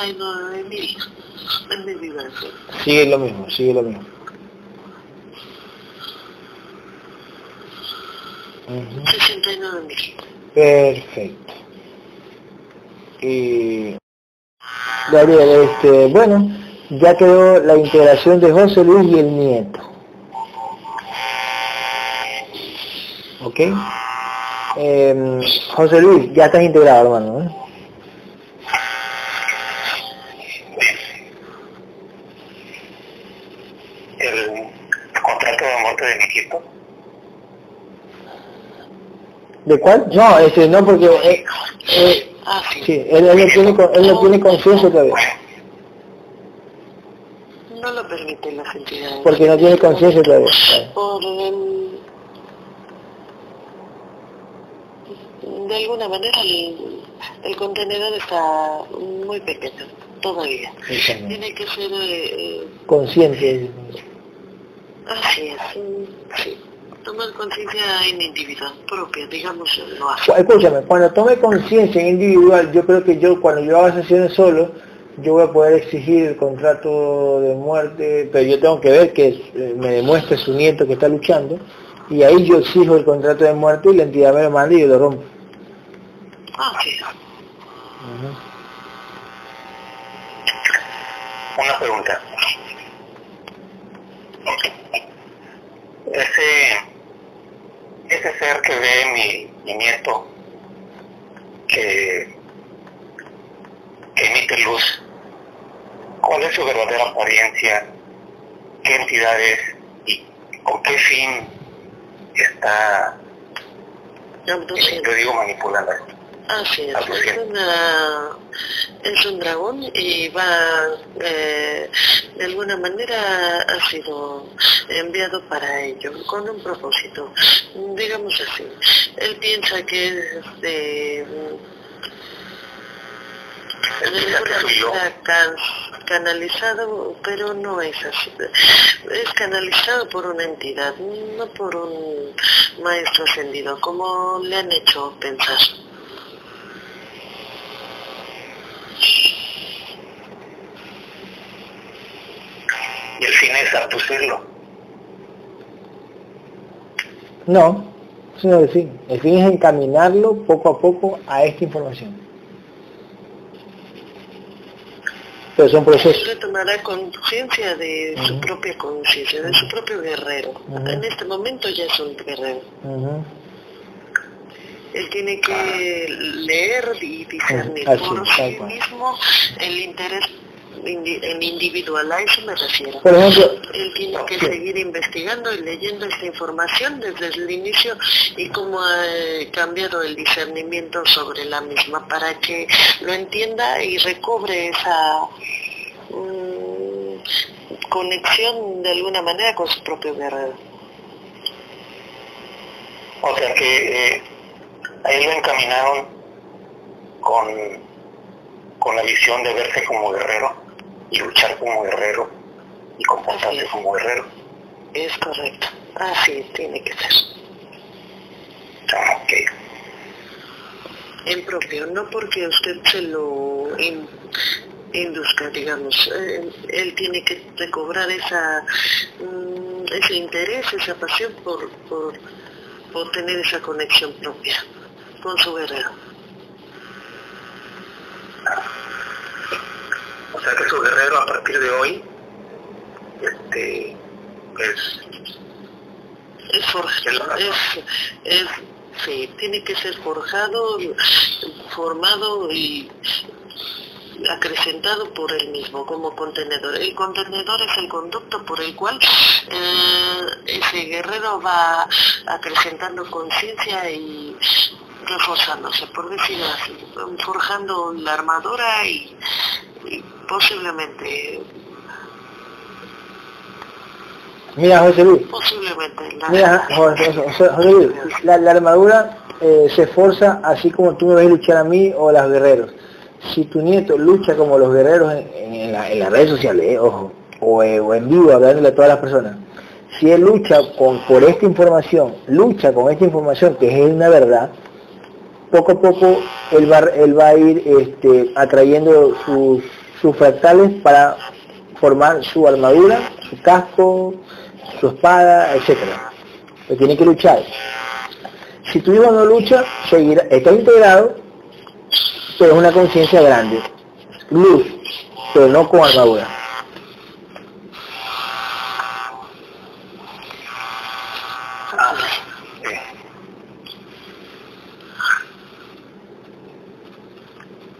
violación. mil en mi vivencia. Sigue lo mismo, sigue lo mismo. 69 mil. Perfecto. Y Gabriel, este, bueno, ya quedó la integración de José Luis y el nieto. ¿Ok? Eh, José Luis, ya estás integrado, hermano. ¿eh? ¿De cuál? No, ese no porque eh, eh, sí. él, él, no tiene, él no tiene conciencia todavía. No lo permiten las entidades. Porque no tiene conciencia todavía. Por el, de alguna manera el, el, contenedor está muy pequeño todavía. Tiene que ser eh, consciente. Así es, sí tomar conciencia en individual propia, digamos, no hace. Escúchame, cuando tome conciencia en individual, yo creo que yo cuando yo haga sesiones solo, yo voy a poder exigir el contrato de muerte, pero yo tengo que ver que eh, me demuestre su nieto que está luchando, y ahí yo exijo el contrato de muerte y la entidad me lo manda y yo lo rompo. Ah, sí. Una pregunta. Ese ese ser que ve mi, nieto, que, emite luz, cuál es su verdadera apariencia, qué entidad es y con qué fin está, yo digo manipulando esto. Así es, es, una, es un dragón y va, eh, de alguna manera ha sido enviado para ello, con un propósito, digamos así. Él piensa que es de... canalizado, pero no es así. Es canalizado por una entidad, no por un maestro ascendido, como le han hecho pensar. Y el fin es abducirlo. No, eso no es el fin. El fin es encaminarlo poco a poco a esta información. Pero son procesos. Él tomará conciencia de su propia conciencia, de su propio guerrero. En este momento ya es un guerrero. Él tiene que leer y discernir por sí mismo el interés en individual, a eso me refiero. Por ejemplo, Él tiene que seguir investigando y leyendo esta información desde el inicio y cómo ha eh, cambiado el discernimiento sobre la misma para que lo entienda y recobre esa mm, conexión de alguna manera con su propio guerrero. O sea que eh, ahí lo encaminaron con, con la visión de verse como guerrero y luchar como guerrero y comportarse como guerrero. Es correcto, así tiene que ser. Ah. En propio, no porque usted se lo induzca, digamos, eh, él tiene que recobrar esa, mm, ese interés, esa pasión por, por, por tener esa conexión propia con su guerrero. O sea que su guerrero a partir de hoy este, es... Es forjado, es, es, sí, tiene que ser forjado, formado y acrecentado por él mismo como contenedor. El contenedor es el conducto por el cual eh, ese guerrero va acrecentando conciencia y reforzándose, por decirlo así, forjando la armadura y posiblemente Mira, José Luis. Posiblemente. La, Mira, José, Luis, la, armadura eh, se esforza así como tú me ves luchar a mí o a los guerreros. si tu nieto lucha como los guerreros en, las redes sociales, eh, ojo, o, eh, o, en vivo hablándole a todas las personas, si él lucha con, por esta información, lucha con esta información que es una verdad, poco a poco él va, él va a ir este, atrayendo sus, sus fractales para formar su armadura, su casco, su espada. Pero tiene que luchar. Si tu hijo no lucha, está integrado, pero es una conciencia grande. Luz, pero no con armadura.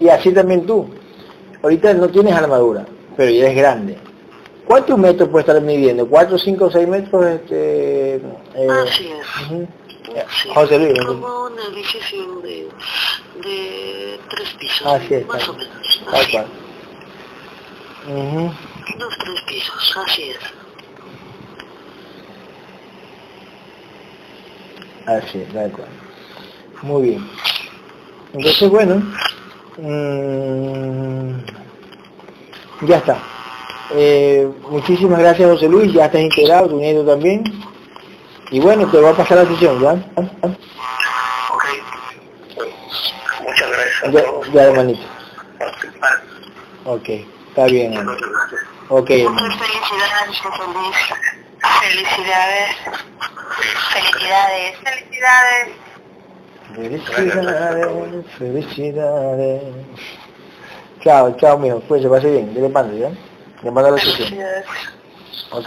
Y así también tú. Ahorita no tienes armadura, pero ya eres grande. ¿Cuántos metros puede estar midiendo? ¿Cuatro, cinco, seis metros? Este, eh, así es. José Luis. Como un edificio de, de tres pisos, así es, más o menos. Tal cual. Unos tres pisos, así es. Así es, tal cual. Muy bien. Entonces, bueno, mmm, ya está. Eh, muchísimas gracias José Luis, ya estás integrado, tu nieto también. Y bueno, te va a pasar la sesión, ¿ya? Ok. Muchas gracias. Ya, ya hermanito. Ok, está bien. Ok. Felicidades, José Luis. Felicidades. Felicidades. Felicidades. Felicidades, felicidades. Chao, chao, mijo. Pues se pase bien. ¿Qué le pasa, ya? Le manda la sesión. Ok.